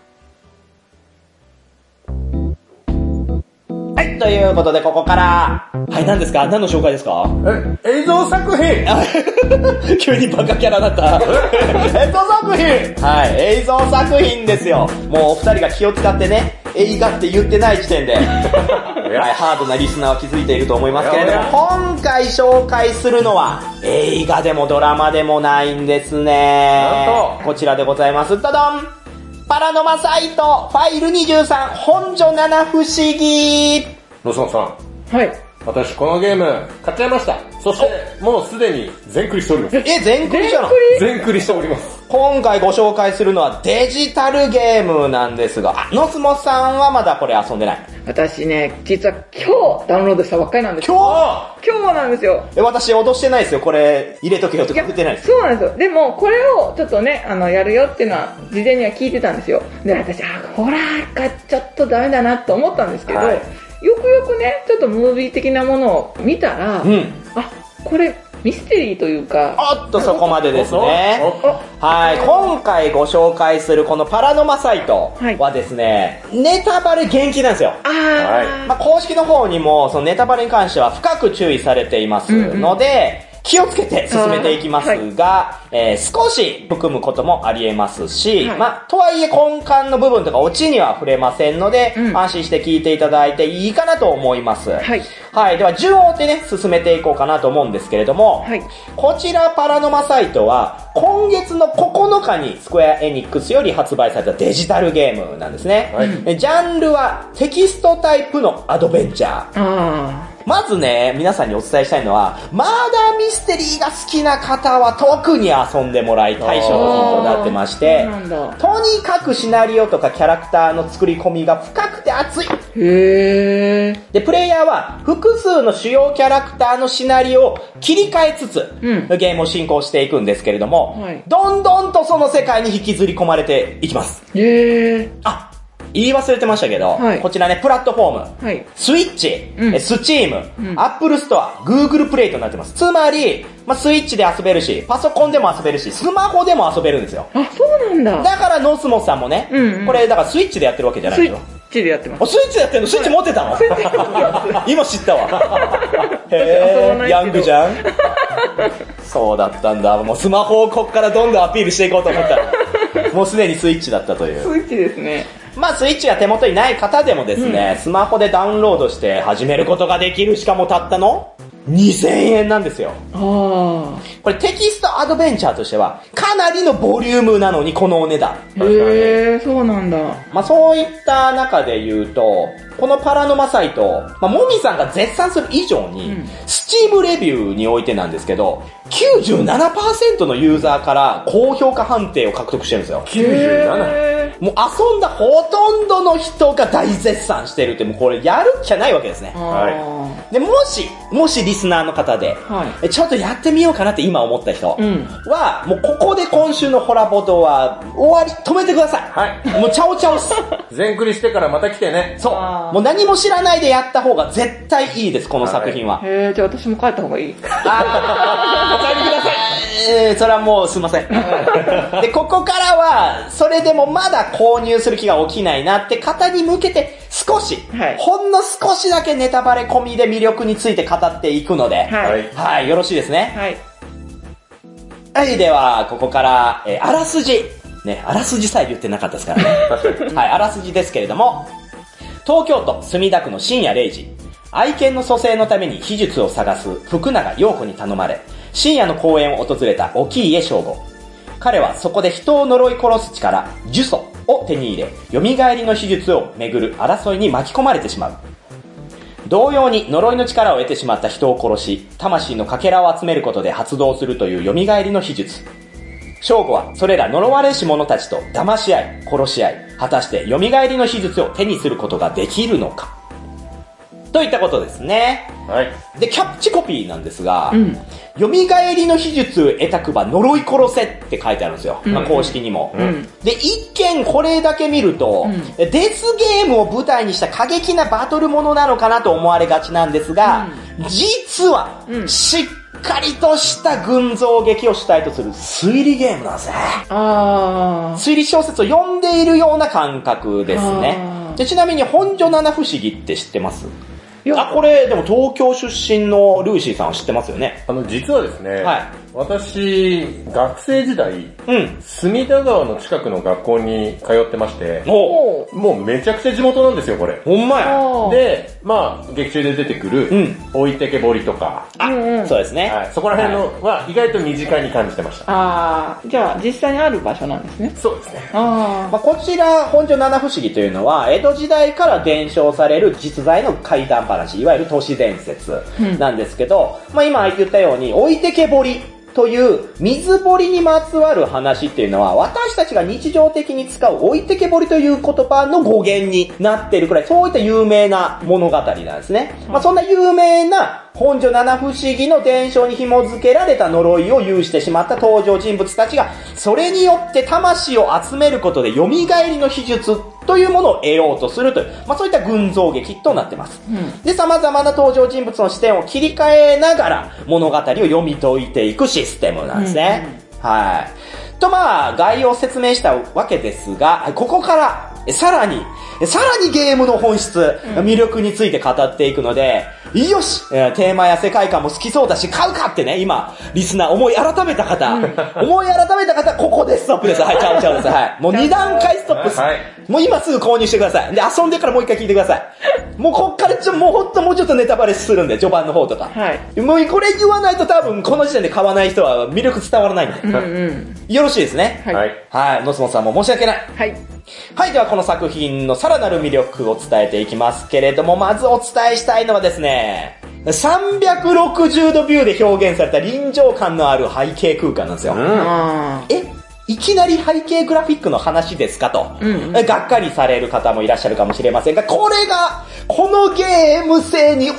はい、ということでここから、はい、何ですか？何の紹介ですか？え、映像作品。急にバカキャラだった。映像作品。はい、映像作品ですよ。もうお二人が気を使ってね、映画って言ってない時点で、はい、ハードなリスナーは気づいていると思いますけれども、今回紹介するのは、映画でもドラマでもないんですね。こちらでございます。ドドンパラノマサイト、ファイル23、本所七不思議ロソンさん、はい。私このゲーム買っちゃいました。そして、もうすでに全クリしております。え、全クリ？じゃん全クリしております。今回ご紹介するのはデジタルゲームなんですが、あノスモさんはまだこれ遊んでない。私ね、実は今日ダウンロードしたばっかりなんですよ。今日？今日なんですよ。え、私脅してないですよ。これ入れとけよとか言ってないです。そうなんですよ。でも、これをちょっとね、あの、やるよっていうのは、事前には聞いてたんですよ。で、私、あ、ホラーかちょっとダメだなと思ったんですけど、はいよくよくね、ちょっとムービー的なものを見たら、うん。あ、これ、ミステリーというか、おっと、そこまでですね。おはい、今回ご紹介するこのパラノマサイトはですね、ネタバレ厳禁なんですよ。あー、まあ、公式の方にも、そのネタバレに関しては深く注意されていますので、気をつけて進めていきますが、えー少し含むこともあり得ますし、はいまあ、とはいえ根幹の部分とかオチには触れませんので、うん安心して聞いていただいていいかなと思います。はい。はい。では、順を追ってね、進めていこうかなと思うんですけれども、はい。こちらパラノマサイトは、今月の9日にスクエアエニックスより発売されたデジタルゲームなんですね。はいでジャンルはテキストタイプのアドベンチャー。あまずね、皆さんにお伝えしたいのは、マーダーミステリーが好きな方は特に遊んでもらいたい商品となってましー。て。とにかくシナリオとかキャラクターの作り込みが深くて熱い。へー。で、プレイヤーは複数の主要キャラクターのシナリオを切り替えつつ、うんゲームを進行していくんですけれども、はいどんどんとその世界に引きずり込まれていきます。へー。あ、言い忘れてましたけど、はいこちらね、プラットフォーム、はい。スイッチ、うんえスチーム、うんアップルストア、グーグルプレイとなってます。つまり、まあ、スイッチで遊べるし、パソコンでも遊べるし、スマホでも遊べるんですよ。あ、そうなんだ。だからノースモスさんもね、うんうんこれだからスイッチでやってるわけじゃないスイですよ。チでやってますあ、スイッチやってんの？スイッチ持ってたの？今知ったわ。へ遊ばないけどー、ヤングじゃんそうだったんだ。もうスマホをこっからどんどんアピールしていこうと思ったら、もうすでにスイッチだったという。スイッチですねまあ、スイッチが手元にない方でもですね、スマホでダウンロードして始めることができる、しかもたったの2000円なんですよ。これテキストアドベンチャーとしては、かなりのボリュームなのにこのお値段。へえそうなんだまあそういった中で言うと、このパラノマサイト、まあもみさんが絶賛する以上に、うんスチームレビューにおいてなんですけど、97%のユーザーから高評価判定を獲得してるんですよ。97。へもう遊んだほとんどの人が大絶賛してるって、もうこれやるっきゃないわけですねー。はで、もし、もしリスナーの方で、はいえちょっとやってみようかなって今思った人うんは、もうここで今週のホラボドは終わり、止めてください。はい。もうチャオチャオっす。全クリしてからまた来てね。そうもう何も知らないでやった方が絶対いいです、この作品は。へえじゃあ私も帰った方がいいあーお帰りください。えー、それはもうすいません。で、ここからは、それでもまだ購入する気が起きないなって方に向けて、少し、はいほんの少しだけネタバレ込みで魅力について語っていくので、はいはいはい、よろしいですね。はいはい、では、ここから、えーあらすじ。ね、あらすじさえ言ってなかったですからね。はい、あらすじですけれども、東京都墨田区の深夜0時、愛犬の蘇生のために秘術を探す福永陽子に頼まれ、深夜の公園を訪れた沖家翔吾。彼はそこで人を呪い殺す力、呪詛を手に入れ、蘇りの秘術をめぐる争いに巻き込まれてしまう。同様に呪いの力を得てしまった人を殺し、魂のかけらを集めることで発動するという蘇りの秘術。正吾はそれら呪われし者たちと騙し合い、殺し合い、果たして蘇りの秘術を手にすることができるのか？といったことですね。はい。で、キャッチコピーなんですが、うん蘇りの秘術得たくば呪い殺せって書いてあるんですよ。まあ、公式にも。んで、一見これだけ見ると、うんデスゲームを舞台にした過激なバトルものなのかなと思われがちなんですが、実は、うんしっかりとした群像劇を主体とする推理ゲームなんですね。あ推理小説を読んでいるような感覚ですね。でちなみに本所七不思議って知ってます？いや。あ、これ、でも東京出身のルーシーさんは知ってますよね？あの、実はですね、はい私、学生時代、うん。隅田川の近くの学校に通ってまして、あおうおもうめちゃくちゃ地元なんですよ、これ。ほんまや。ーで、まあ、劇中で出てくる、うん置いてけぼりとか、あ、うんうんそうですね。はい、そこら辺のは意外と身近に感じてました。ああじゃあ実際にある場所なんですねそうですね。あまあ、こちら、本所七不思議というのは、江戸時代から伝承される実在の怪談話、いわゆる都市伝説なんですけど、まあ、今言ったように、置いてけぼりという水堀にまつわる話っていうのは、私たちが日常的に使う置いてけぼりという言葉の語源になってるくらい、そういった有名な物語なんですね。まあ、そんな有名な本所七不思議の伝承に紐付けられた呪いを有してしまった登場人物たちが、それによって魂を集めることで蘇りの秘術というものを得ようとするという、まあそういった群像劇となってます。うんで、様々な登場人物の視点を切り替えながら物語を読み解いていくシステムなんですね。はい。とまあ、概要を説明したわけですが、ここから、えさらに、えさらにゲームの本質、魅力について語っていくので、よしえーテーマや世界観も好きそうだし、買うかってね、今、リスナー思い改めた方、思い改めた方、ここでストップです。はい、ちゃうちゃうです。はい。もう2段階ストップです。はいもう今すぐ購入してください。で、遊んでからもう一回聞いてください。もうこっからちょ、もうほんともうちょっとネタバレするんで、序盤の方とか。はいもうこれ言わないと多分この時点で買わない人は魅力伝わらないんで。うんうんよろしいですね。はいはい。はい。ノスモさんも申し訳ない。はいはい。ではこの作品のさらなる魅力を伝えていきますけれども、まずお伝えしたいのはですね、360度ビューで表現された臨場感のある背景空間なんですよ。あえいきなり背景グラフィックの話ですかと、うんうんえがっかりされる方もいらっしゃるかもしれませんが、これが、このゲーム性に大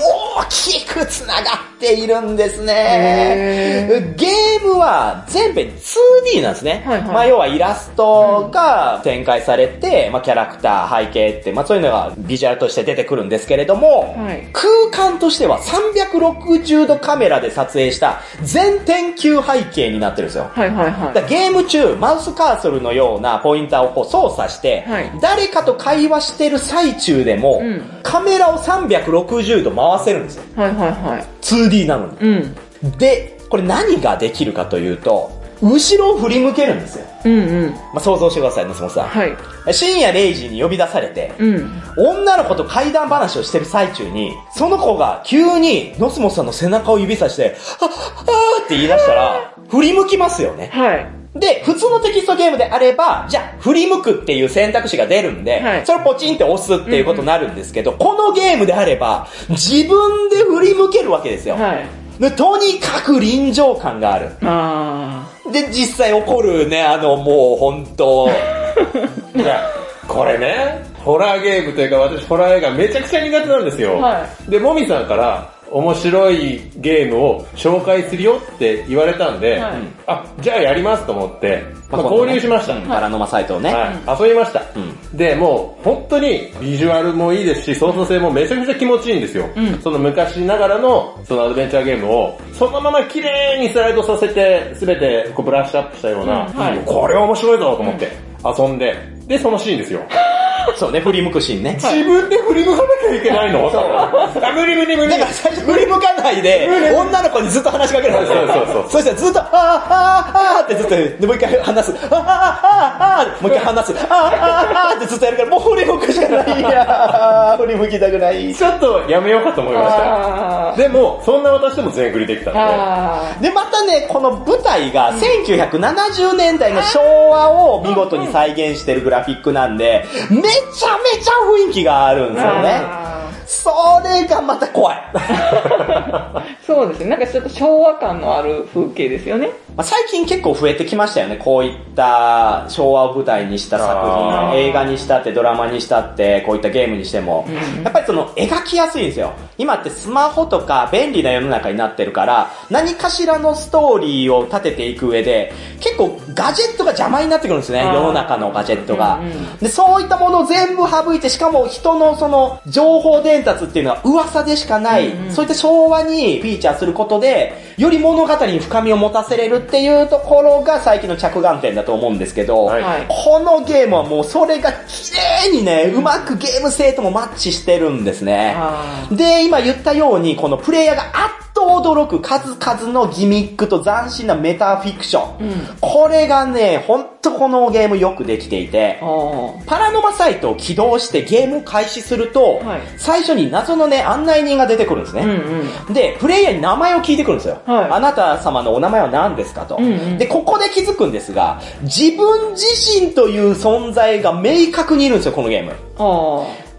きく繋がっているんですねへ。ゲームは全編 2D なんですね。はいはいまあ要はイラストが展開されて、まあキャラクター、背景って、まあそういうのがビジュアルとして出てくるんですけれども、はい空間としては360度カメラで撮影した全天球背景になってるんですよ。はいはいはだからゲーム中、ル、マウスカーソルのようなポインターをこう操作して、はい誰かと会話してる最中でも、うんカメラを360度回せるんですよ。はいはいはい。2D なのに。うん。で、これ何ができるかというと、後ろを振り向けるんですよ。うんうん。まあ、想像してください、松本さん。はい。深夜0時に呼び出されて、うん。女の子と怪談話をしてる最中に、その子が急にノスモさんの背中を指さして、あ、あーって言い出したら、振り向きますよね。はい。で、普通のテキストゲームであれば、じゃあ、振り向くっていう選択肢が出るんで、はいそれをポチンって押すっていうことになるんですけど、このゲームであれば、自分で振り向けるわけですよ。はい。でとにかく臨場感がある。あで、実際起こるね、あの、もう本当 いや、これね、ホラーゲームというか私ホラー映画めちゃくちゃ苦手なんですよ。はで、もみさんから、面白いゲームを紹介するよって言われたんで、はい。あ、じゃあやりますと思って、まあ、交流しました。パラノマサイトをね。はい、遊びました、うで、もう本当にビジュアルもいいですし、操作性もめちゃくちゃ気持ちいいんですよ。うん。その昔ながらのそのアドベンチャーゲームを、そのまま綺麗にスライドさせて、すべてこうブラッシュアップしたような、うん。はい。これは面白いぞと思って遊んで、で、そのシーンですよ。そうね、振り向くシーンね。自分で振り向かなきゃいけないの？そう。あ、無理無理無理。だから最初振り向かないで、女の子にずっと話しかけるんですよ。そうそうそうそしたらずっと、あーあーあーってずっと、でもう一回話す。あーあーあーあーもう一回話す。あーあーあーってずっとやるから、もう振り向くしかないやー振り向きたくない。ちょっとやめようかと思いました。あでも、そんな私でも全振りできたんー。で。あで、またね、この舞台が1970年代の昭和を見事に再現してるグラフィックなんで、めちゃめちゃ雰囲気があるんですよね。あそれがまた怖い。ー そうですね。なんかちょっと昭和感のある風景ですよね。まあ、最近結構増えてきましたよね。こういった昭和を舞台にした作あ品、映画にしたって、ドラマにしたって、こういったゲームにしても、やっぱりその描きやすいんですよ。今ってスマホとか便利な世の中になってるから、何かしらのストーリーを立てていく上で、結構ガジェットが邪魔になってくるんですね。世の中のガジェットがうんうん。で、そういったものを全部省いて、しかも人のその情報伝達っていうのは噂でしかない、うんうんそういった昭和にフィーチャーすることで、より物語に深みを持たせれるっていうところが最近の着眼点だと思うんですけど、はいはい。このゲームはもうそれが綺麗にね、うまくゲーム性ともマッチしてるんですね。あで、今言ったように、このプレイヤーが驚く数々のギミックと斬新なメタフィクション。うんこれがね、ほんとこのゲームよくできていてパラノマサイトを起動してゲームを開始すると、はい最初に謎のね、案内人が出てくるんですね。ー。うんうん。で、プレイヤーに名前を聞いてくるんですよ。はいあなた様のお名前は何ですかと、うんうんで、ここで気づくんですが、自分自身という存在が明確にいるんですよ、このゲーム。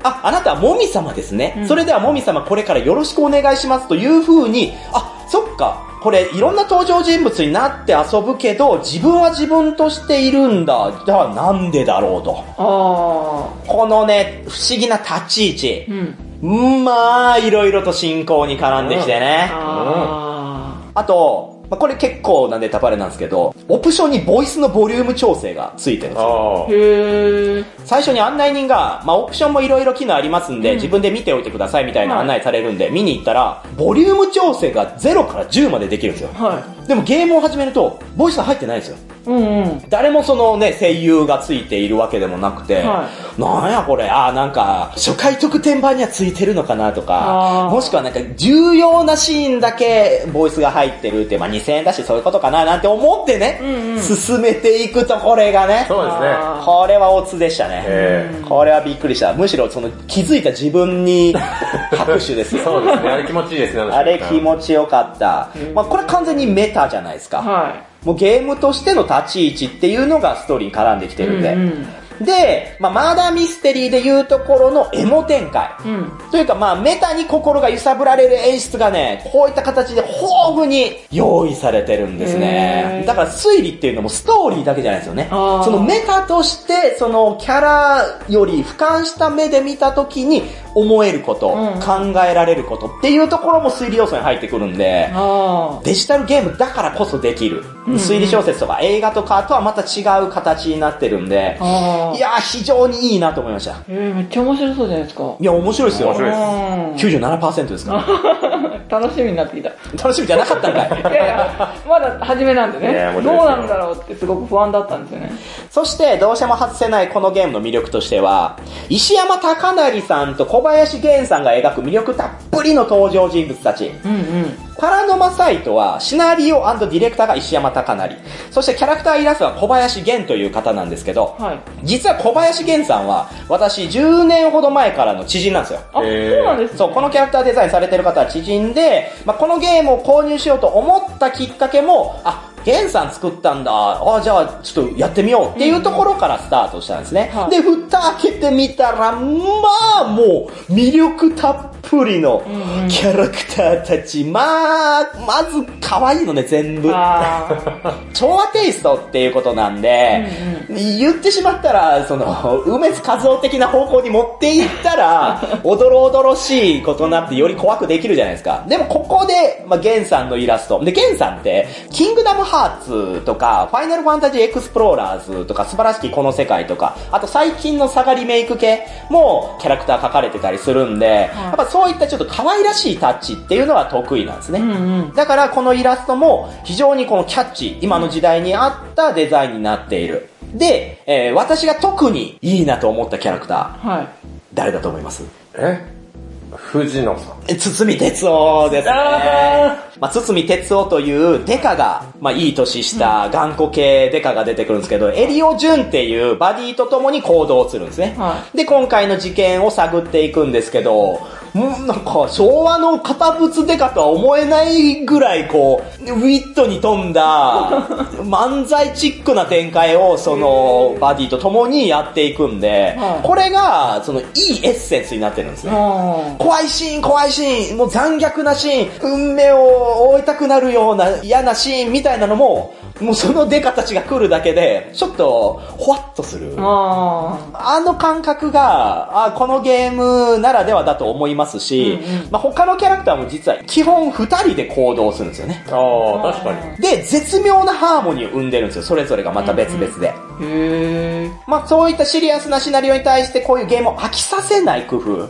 ああ、あなたはもみ様ですね。うんそれではもみ様これからよろしくお願いしますという風に、あ、そっか。これいろんな登場人物になって遊ぶけど、自分は自分としているんだ。じゃあなんでだろうと。あ。あこのね、不思議な立ち位置あ。。うん。うん、まあ、いろいろと進行に絡んできてね。ああと、まあ、これ結構なネタバレなんですけど、オプションにボイスのボリューム調整がついてるんですよ。あ。へー。最初に案内人が、まあ、オプションもいろいろ機能ありますんで、うん自分で見ておいてくださいみたいなはい案内されるんで、見に行ったら、ボリューム調整が0から10までできるんですよ。はでもゲームを始めると、ボイスが入ってないんですよ。い。うんうん。誰もそのね、声優がついているわけでもなくて、はなんやこれ、あーなんか、初回特典版にはついてるのかなとかもしくはなんか、重要なシーンだけボイスが入ってるって、まあ2000円だしそういうことかななんて思ってね、うんうん進めていくとこれがね、そうですね。あこれはオツでしたね。えこれはびっくりした。むしろその気づいた自分に 拍手ですよ。そうですね。あれ気持ちいいですね。あれ気持ちよかった。まあこれ完全にメタじゃないですか。はもうゲームとしての立ち位置っていうのがストーリーに絡んできて。るんで。うんうん。で、まあマーダーミステリーでいうところのエモ展開。うん。というかまあメタに心が揺さぶられる演出がね、こういった形で豊富に用意されてるんですねだから推理っていうのもストーリーだけじゃないですよね。そのメタとして、そのキャラより俯瞰した目で見た時に思えること、うん考えられることっていうところも推理要素に入ってくるんで、あデジタルゲームだからこそできる。うんうん推理小説とか映画とかとはまた違う形になってるんで。いやー非常にいいなと思いました。えー、めっちゃ面白そうじゃないですか。いや、面白いですよ。面白いですうん97%ですから。楽しみになってきた。楽しみじゃなかったんかい。いやいや、まだ初めなんでねどうなんだろうってすごく不安だったんですよね。そして、どうしても外せないこのゲームの魅力としては、石山貴成さんと小林源さんが描く魅力たっぷりの登場人物たち。うんうん。パラノマサイトは、シナリオディレクターが石山貴成。そしてキャラクターイラストは小林源という方なんですけど、はい。実は小林源さんは、私10年ほど前からの知人なんですよ。あ、そうなんですねそう、このキャラクターデザインされてる方は知人で、まあ、このゲームを購入しようと思ったきっかけも、あ、ゲンさん作ったんだ。あ、じゃあ、ちょっとやってみようっていうところからスタートしたんですね。はいで、蓋開けてみたら、まあ、もう、魅力たっぷりのキャラクターたち。まあ、まず、可愛いのね、全部。あ 調和テイストっていうことなんで、言ってしまったら、その、梅津和夫的な方向に持っていったら、おどろおどろしいことになってより怖くできるじゃないですか。でもここで、まあ、ゲンさんのイラスト。で、ゲンさんって、キングダムハーツとか、ファイナルファンタジーエクスプローラーズとか、素晴らしきこの世界とか、あと最近のサガリメイク系もキャラクター描かれてたりするんで、やっぱそういったちょっと可愛らしいタッチっていうのは得意なんですね。ーうんうん。だからこのイラストも非常にこのキャッチー、今の時代に合ったデザインになっている。で、えー私が特にいいなと思ったキャラクター、はい。誰だと思います？え？藤野さん。え堤哲夫ですね。まあ、堤哲夫というデカが、まあ、いい年した頑固系デカが出てくるんですけど、エリオ・ジュンっていうバディと共に行動するんですね。はで、今回の事件を探っていくんですけど、うんなんか、昭和の堅物デカとは思えないぐらい、こう、ウィットに富んだ、漫才チックな展開を、その、バディと共にやっていくんでは、いこれが、その、いいエッセンスになってるんですね。あ怖いシーン、怖いシーン、もう残虐なシーン、運命を終えたくなるような嫌なシーンみたいなのも、もうそのデカたちが来るだけで、ちょっと、ほわっとする。あの感覚が、あこのゲームならではだと思いますし、うんうんまあ、他のキャラクターも実は基本二人で行動するんですよね。ああ、確かに。で、絶妙なハーモニーを生んでるんですよ。それぞれがまた別々で。あ。へえ。まあ、そういったシリアスなシナリオに対してこういうゲームを飽きさせない工夫。うんう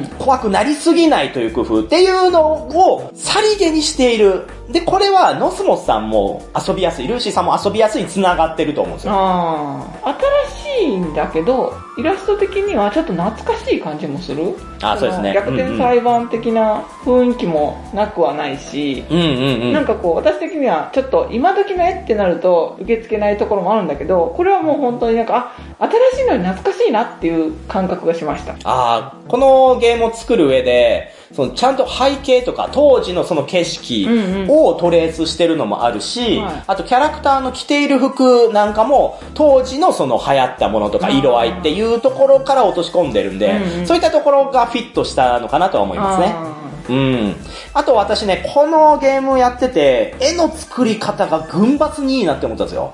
ん。怖くなりすぎないという工夫っていうのをさりげにしている。で、これはノスモスさんも遊びやすい、ルーシーさんも遊びやすいに繋がってると思うんですよ。ああ。新しいんだけど、イラスト的にはちょっと懐かしい感じもする？あそうですねの逆転裁判的な雰囲気もなくはないし、うんうんうん。なんかこう、私的にはちょっと今時の絵ってなると受け付けないところもあるんだけど、これはもう本当になんか、あ、新しいのに懐かしいなっていう感覚がしました。ああ、このゲームを作る上で、そのちゃんと背景とか当時のその景色うんをトレースしてるのもあるし、はい。あとキャラクターの着ている服なんかも当時のその流行ったものとか色合いっていうところから落とし込んでるんで、うんうん。そういったところがフィットしたのかなとは思いますね。あうん。あと私ね、このゲームをやってて、絵の作り方が群抜にいいなって思ったんですよ。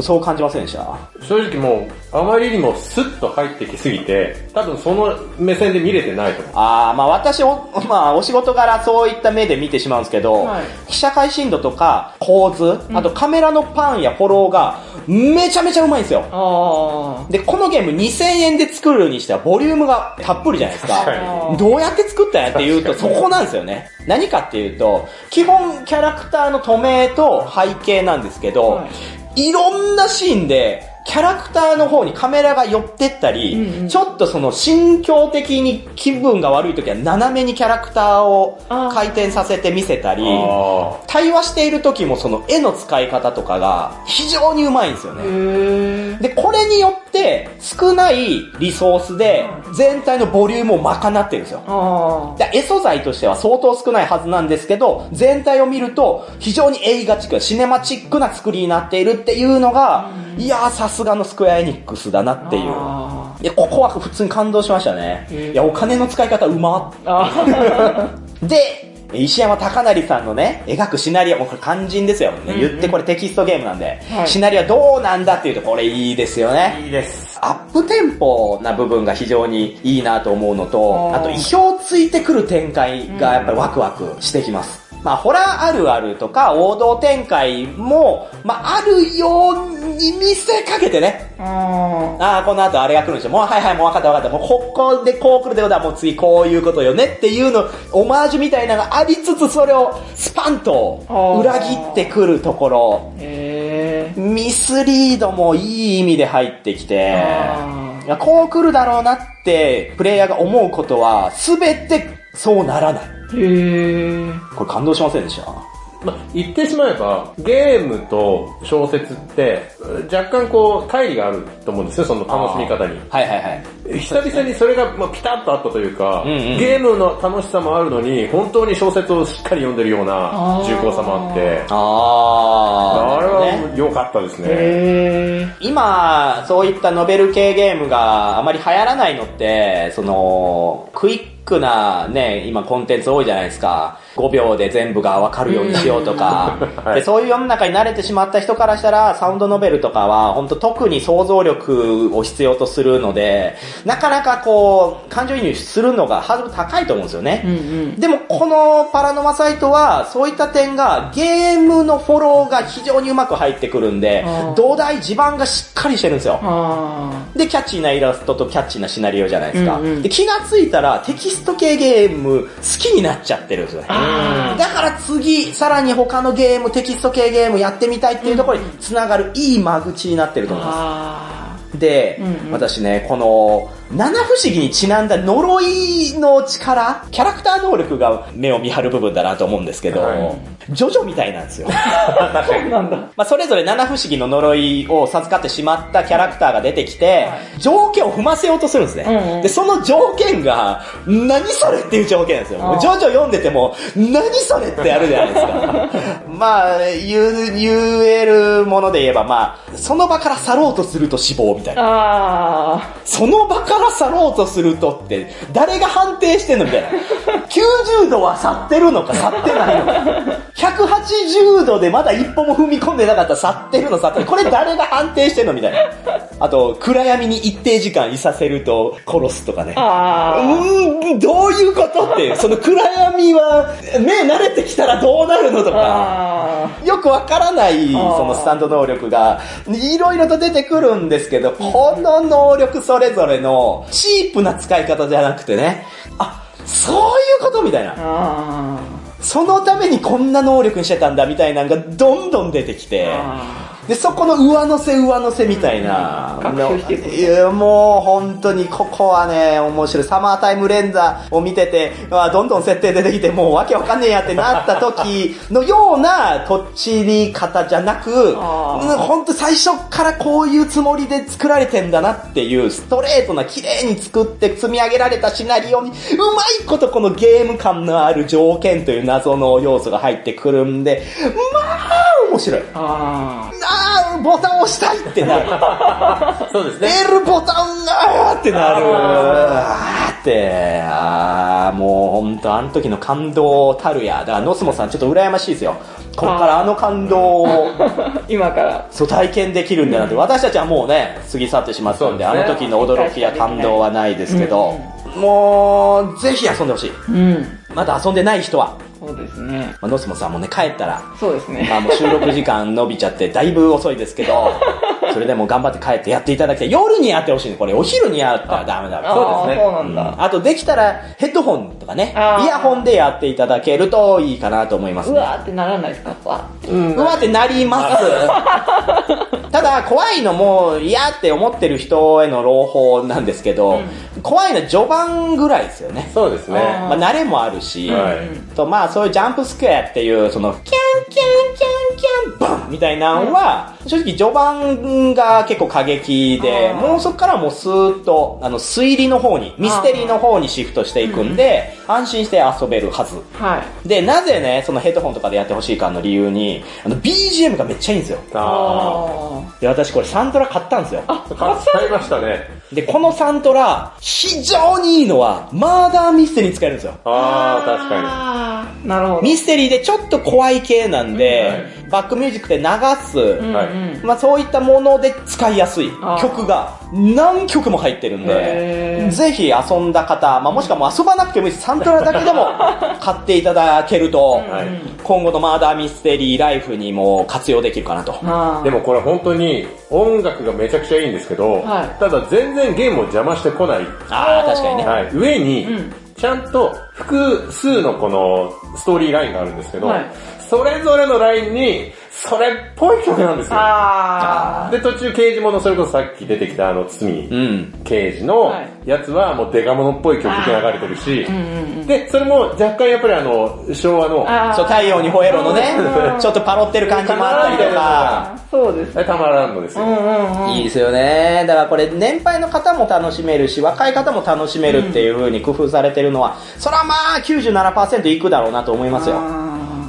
そう感じませんでした？正直もう、あまりにもスッと入ってきすぎて、多分その目線で見れてないと思う。あー、まあ私お、まあお仕事柄そういった目で見てしまうんですけど、はい記者会深度とか構図、あとカメラのパンやフォローがめちゃめちゃうまいんですよ。あ。あで、このゲーム2000円で作るにしてはボリュームがたっぷりじゃないですか。確かにどうやって作ったんやっていうと、そこなんですよね。何かっていうと、基本キャラクターの透明と背景なんですけど、、はいろんなシーンで、キャラクターの方にカメラが寄ってったり、うんうん。ちょっとその心境的に気分が悪い時は斜めにキャラクターを回転させて見せたり、あ対話している時もその絵の使い方とかが非常にうまいんですよへね。ー。で、これによって少ないリソースで全体のボリュームを賄ってるんですよ。あで絵素材としては相当少ないはずなんですけど、全体を見ると非常に映画チック、シネマチックな作りになっているっていうのが、いやーさすがのスクエアエニックスだなあ。っていう。あいや、ここは普通に感動しましたね。へーいや、お金の使い方うま で、石山貴成さんのね、描くシナリオ、もうこれ肝心ですよ。ねうんうん言ってこれテキストゲームなんで、はいシナリオはどうなんだっていうとこれいいですよね。いいです。アップテンポな部分が非常にいいなと思うのと、あと意表ついてくる展開がやっぱりワクワクしてきます。まあ、ホラーあるあるとか、王道展開も、まあ、あるように見せかけてね。あああ、この後あれが来るんでしょ。もう、はいはい、もう分かった分かった。もう、ここでこう来るってことは、もう次こういうことよねっていうの、オマージュみたいなのがありつつ、それをスパンと裏切ってくるところ。ミスリードもいい意味で入ってきて、あいやこう来るだろうなって、プレイヤーが思うことは、すべてそうならない。ーへえ。これ感動しませんでした？まあ、言ってしまえば、ゲームと小説って、若干こう、乖離があると思うんですよ、その楽しみ方に。はいはいはい。久々にそれが、まあ、ピタッとあったというか、うんうんゲームの楽しさもあるのに、本当に小説をしっかり読んでるような重厚さもあって、あー。あれねは良かったですね。へ今、そういったノベル系ゲームがあまり流行らないのって、その、クイックなね、今コンテンツ多いじゃないですか。5秒で全部がわかるようにしようとか、はいで。そういう世の中に慣れてしまった人からしたら、サウンドノベルとかは、本当特に想像力を必要とするので、なかなかこう、感情移入するのがハードル高いと思うんですよね。うんうん。でも、このパラノマサイトは、そういった点が、ゲームのフォローが非常にうまく入ってくるんで土台、地盤がしっかりしてるんですよ。あで、キャッチーなイラストとキャッチーなシナリオじゃないですか。うんうんで気がついたら、テキスト系ゲーム好きになっちゃってるんですよね。あだから次、さらに他のゲーム、テキスト系ゲームやってみたいっていうところに繋がるいい間口になってると思います。あで、うんうん。私ね、この、七不思議にちなんだ呪いの力、キャラクター能力が目を見張る部分だなと思うんですけど、はいジョジョみたいなんですよ。あ、そうなんだ。まあ、それぞれ七不思議の呪いを授かってしまったキャラクターが出てきて、条件を踏ませようとするんですね。うんうんで、その条件が、何それっていう条件なんですよ。ジョジョ読んでても、何それってやるじゃないですか。まあ、言う、言えるもので言えば、まあ、その場から去ろうとすると死亡みたいな。あその場から去ろうとするとって、誰が判定してんのみたいな。90度は去ってるのか去ってないのか。180度でまだ一歩も踏み込んでなかったら去ってるの去ってる。これ誰が判定してんのみたいな。あと、暗闇に一定時間いさせると殺すとかねあ。。あうーん、どういうことって、その暗闇は、目慣れてきたらどうなるのとか。よくわからない、そーのスタンド能力が、いろいろと出てくるんですけど、この能力それぞれの、チープな使い方じゃなくてね、あ、そういうことみたいなそのためにこんな能力にしてたんだみたいなのがどんどん出てきて、あ。で、そこの上乗せ上乗せみたいな。いや、もう本当にここはね、面白い。サマータイムレンザーを見てて、あどんどん設定出てきて、もうわけわかんねえやってなった時のようなとっちり方じゃなく、本当最初からこういうつもりで作られてんだなっていう、ストレートな綺麗に作って積み上げられたシナリオに、うまいことこのゲーム感のある条件という謎の要素が入ってくるんで、まあ、面白い。ああー、ボタン押したいってなる。そうですね。L ボタンあーってなる。あーって、あー、もうほんとあの時の感動たるや。だからノスモさんちょっと羨ましいですよ。こっからあの感動を、あ。今から。そう体験できるんだなって。私たちはもうね、過ぎ去ってしまったんで、あの時の驚きや感動はないですけど、もう、ぜひ遊んでほしい。うん。まだ遊んでない人は、そうですね。まあ、ノスモさんもね、帰ったら、そうですね。まあもう収録時間伸びちゃってだいぶ遅いですけど、それでも頑張って帰ってやっていただきたい。夜にやってほしいね。これお昼にやったらダメだ。あそうですねそうなんだ。あとできたらヘッドホンとかね、イヤホンでやっていただけるといいかなと思いますね。うわーってならないですか？わうわってなります。ただ怖いのも嫌って思ってる人への朗報なんですけど、怖いのは序盤ぐらいですよね。そうですね。あまあ慣れもあるし、はいとまあそういうジャンプスクエアっていうそのキャンキャンキャンキャンバンみたいなのは、正直序盤が結構過激で、もうそこからもうスーッとあの推理の方に、ミステリーの方にシフトしていくんで、安心して遊べるはず。はい。で、なぜね、そのヘッドホンとかでやってほしいかの理由に、あの BGM がめっちゃいいんですよ。ああで、私これサントラ買ったんですよ。あ。買いましたね。で、このサントラ、非常にいいのは、マーダーミステリーに使えるんですよ。ああ、確かあーなるほど。ミステリーでちょっと怖い系なんで、バックミュージックで流す、うんはい。うんまあそういったもので使いやすい。曲が何曲も入ってるんで、ぜひ遊んだ方、まあもしくはもう遊ばなくてもいいです。サントラだけでも 買っていただけると、はい今後のマーダーミステリーライフにも活用できるかなと。でもこれ本当に音楽がめちゃくちゃいいんですけど、はい。ただ全然ゲームを邪魔してこない。ああ、確かにね。はい、上にうん、ちゃんと複数のこのストーリーラインがあるんですけど、はいそれぞれのラインに、それっぽい曲なんですよ。あで、途中刑事物、それこそさっき出てきたあの、罪うん。刑事のはいやつはもうデカモノっぽい曲が流れてるしー、うんうんうんで、それも若干やっぱりあの、昭和の、そう、太陽に吠えろのねう、んちょっとパロってる感じもあったりとか。そうですね。たまらんのですよ。うんうんうん。いいですよね。だからこれ、年配の方も楽しめるし、若い方も楽しめるっていう風に工夫されてるのは、それはまあ97%いくだろうなと思いますよ。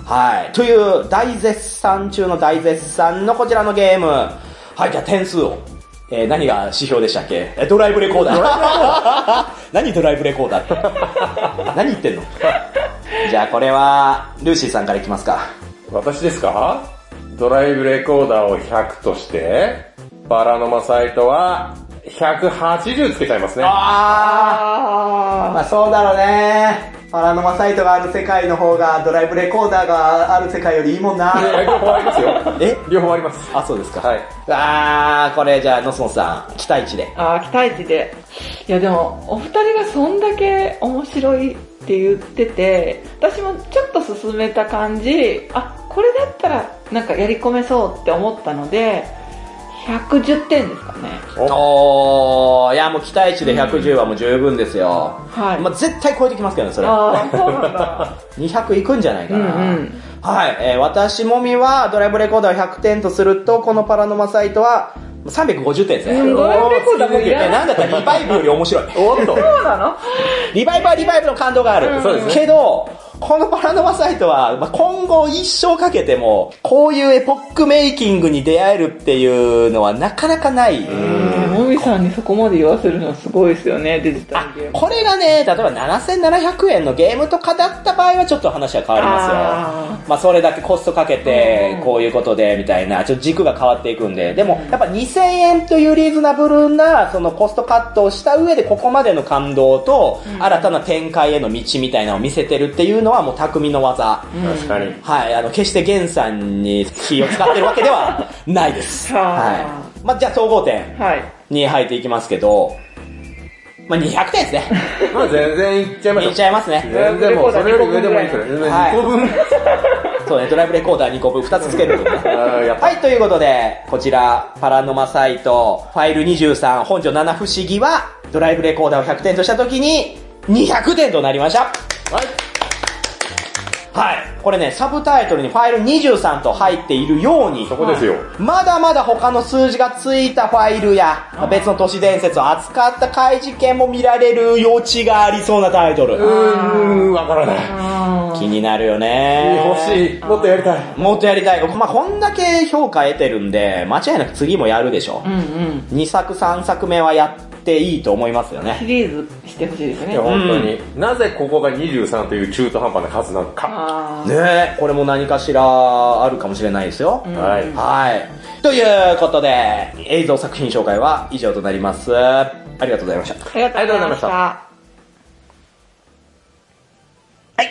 あはい。という、大絶賛中の大絶賛のこちらのゲーム。はい、じゃあ点数を。えー何が指標でしたっけ？えドライブレコーダー。何ドライブレコーダーって？何言ってんの？じゃあこれは、ルーシーさんからいきますか。私ですか？ドライブレコーダーを100として、バラノマサイトは180つけちゃいますね。ああまあそうだろうね。パラノマサイトがある世界の方がドライブレコーダーがある世界よりいいもんな。いや両方ありますよ。え？両方あります。あ、そうですか。はい。あー、これじゃあ、ノスモスさん、期待値で。ーあー、期待値で。いやでも、お二人がそんだけ面白いって言ってて、私もちょっと進めた感じ、あ、これだったらなんかやり込めそうって思ったので、110点ですかね。おー、いやもう期待値で110はもう十分ですよ。はい。まあ絶対超えてきますけどね、それ。あー、そうなんだ。200いくんじゃないかな。うんうんはい、えー、私もみはドライブレコーダーを100点とすると、このパラノマサイトは350点ですね。うんドライブレコーダーもいらなんだった？らリバイブより面白い。おっとそうなの？リバイブはリバイブの感動がある。うんそうですねけど、このパラノマサイトは、まあ、今後一生かけても、こういうエポックメイキングに出会えるっていうのはなかなかない。えーもみさんにそこまで言わせるのはすごいですよね、デジタルゲーム。これがね、例えば7700円のゲームとかだった場合はちょっと話は変わりますよ。あまあそれだけコストかけてうん、こういうことで、みたいな、ちょっと軸が変わっていくんで、でもやっぱ2000円というリーズナブルな、そのコストカットをした上でここまでの感動と、新たな展開への道みたいなのを見せてるっていうのはもう匠の技。ー確かに。はい、あの、決してゲンさんに気を使ってるわけではないです。はい。まあじゃあ総合点はい。に入っていきますけど、まあ200点ですね。まあ全然いっちゃいましょういっち。ゃいますね。全然もうそれより上でもいいから、全然はい2個分。そうね、ドライブレコーダー2個分、2つつけるとね。はい、ということで、こちら、パラノマサイト、ファイル23、本庄七不思議は、ドライブレコーダーを100点としたときに、200点となりました。はい。はい。これね、サブタイトルにファイル23と入っているように、そこですよ。まだまだ他の数字がついたファイルや、別の都市伝説を扱った怪事件も見られる余地がありそうなタイトル。うーん、わからない。気になるよね。欲しい。もっとやりたい。もっとやりたい。まあ、こんだけ評価得てるんで、間違いなく次もやるでしょう。んうん。2作3作目はやっていいと思いますよね。シリーズしてほしいですねいや、。本当に。なぜここが23という中途半端な数なのか。ねえ、これも何かしらあるかもしれないですよ。うんはい。はい。ということで、映像作品紹介は以上となります。ありがとうございました。ありがとうございました。はい。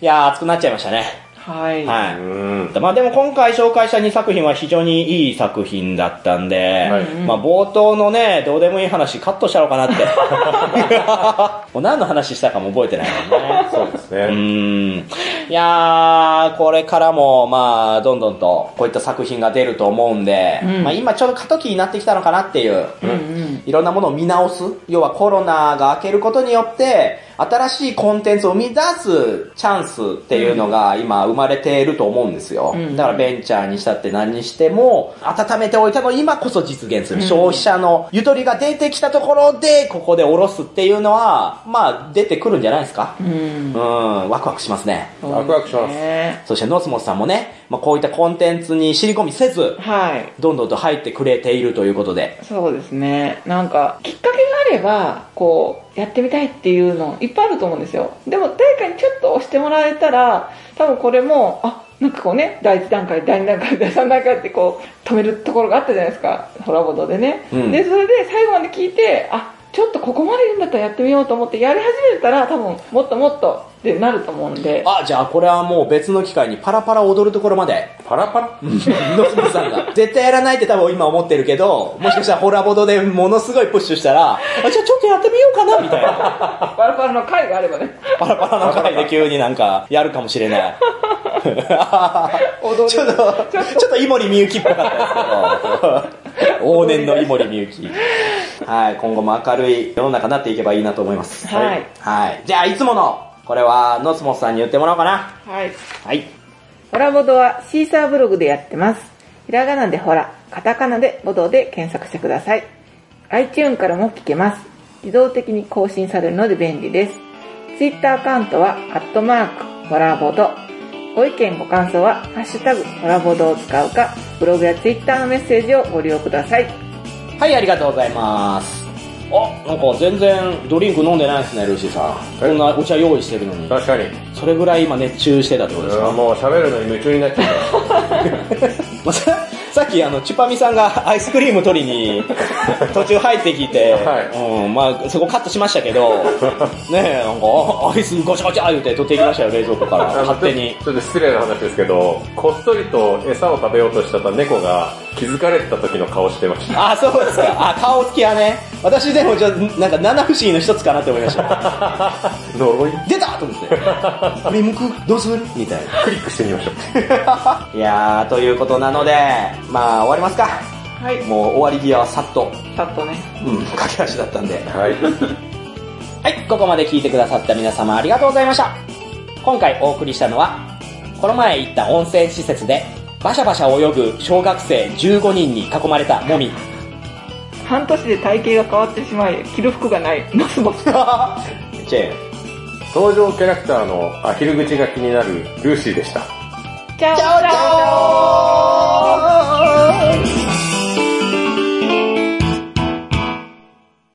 いやー、熱くなっちゃいましたね。はい。はうーん。い。まあでも今回紹介した2作品は非常にいい作品だったんで、はいまあ冒頭のね、どうでもいい話カットしたのかなって。もう何の話したかも覚えてないもんね。うそうですね。ーん。いやー、これからも、まあ、どんどんと、こういった作品が出ると思うんで、うんまあ今ちょうど過渡期になってきたのかなっていう、うんうん。いろんなものを見直す。要はコロナが明けることによって、新しいコンテンツを生み出すチャンスっていうのが今生まれていると思うんですよ。うんだからベンチャーにしたって何にしても、温めておいたのを今こそ実現する。うん消費者のゆとりが出てきたところで、ここで下ろすっていうのは、まあ出てくるんじゃないですか。うんうん、ワクワクしますね。ワクワクしますねそしてノスモスさんもね、まあ、こういったコンテンツに尻込みせず、はい。どんどんと入ってくれているということで。そうですね。なんか、きっかけがあれば、こう、やってみたいっていうのいっぱいあると思うんですよ。でも誰かにちょっと押してもらえたら、多分これも、あ、なんかこうね、第1段階、第2段階、第3段階ってこう、止めるところがあったじゃないですか、ホラボドでね。うんで、それで最後まで聞いて、あ、ちょっとここまで言うんだったらやってみようと思って、やり始めたら多分、もっともっとってなると思うんで。あ、じゃあこれはもう別の機会にパラパラ踊るところまで、パラパラ野島さんが。絶対やらないって多分今思ってるけど、もしかしたらホラボドでものすごいプッシュしたら、あ、じゃあちょっとやってみようかな、みたいな。パラパラの回があればね。パラパラの回で急になんか、やるかもしれない。ちょっと、ちょっと井森美幸っぽかったですけど、往年の井森美幸。はい、今後も明るい世の中になっていけばいいなと思います。はいはい。じゃあ、いつもの、これは、ノスモスさんに言ってもらおうかな。はい。はい。ホラボドはシーサーブログでやってます。ひらがなでホラ、カタカナでボドで検索してください。iTune からも聞けます。自動的に更新されるので便利です。Twitter アカウントは、アットマーク、ホラボド。ご意見ご感想は、ハッシュタグ、ホラボドを使うか、ブログや Twitter のメッセージをご利用ください。はい、ありがとうございます。あ、なんか全然ドリンク飲んでないですね、ルーシーさん。こんなお茶用意してるのに。確かに。それぐらい今熱中してたってことですか、もう喋るのに夢中になっちゃった。まあささっきあの、チュパミさんがアイスクリーム取りに 途中入ってきて、はいうん、まあそこカットしましたけど、ねえ、なんか、あアイスゴチャゴチャ言って取ってきましたよ、冷蔵庫から。勝手に。ちょっと失礼な話ですけど、こっそりと餌を食べようとしてた猫が気づかれてた時の顔してました。あ、そうですか。あ、顔つきはね。私でもちょっと、なんか七不思議の一つかなって思いました。呪い？出たと思って。振り向く？どうする？みたいな。クリックしてみましょう。いやー、ということなので、まあ終わりますか。はい。もう終わり際はさっと、さっとね。うん、駆け足だったんで。はい。はい、ここまで聞いてくださった皆様ありがとうございました。今回お送りしたのは、この前行った温泉施設で、バシャバシャ泳ぐ小学生15人に囲まれたもみ。半年で体型が変わってしまい、着る服がない、マスボス。チェーン。登場キャラクターのアヒル口が気になるルーシーでした。チャオチャオ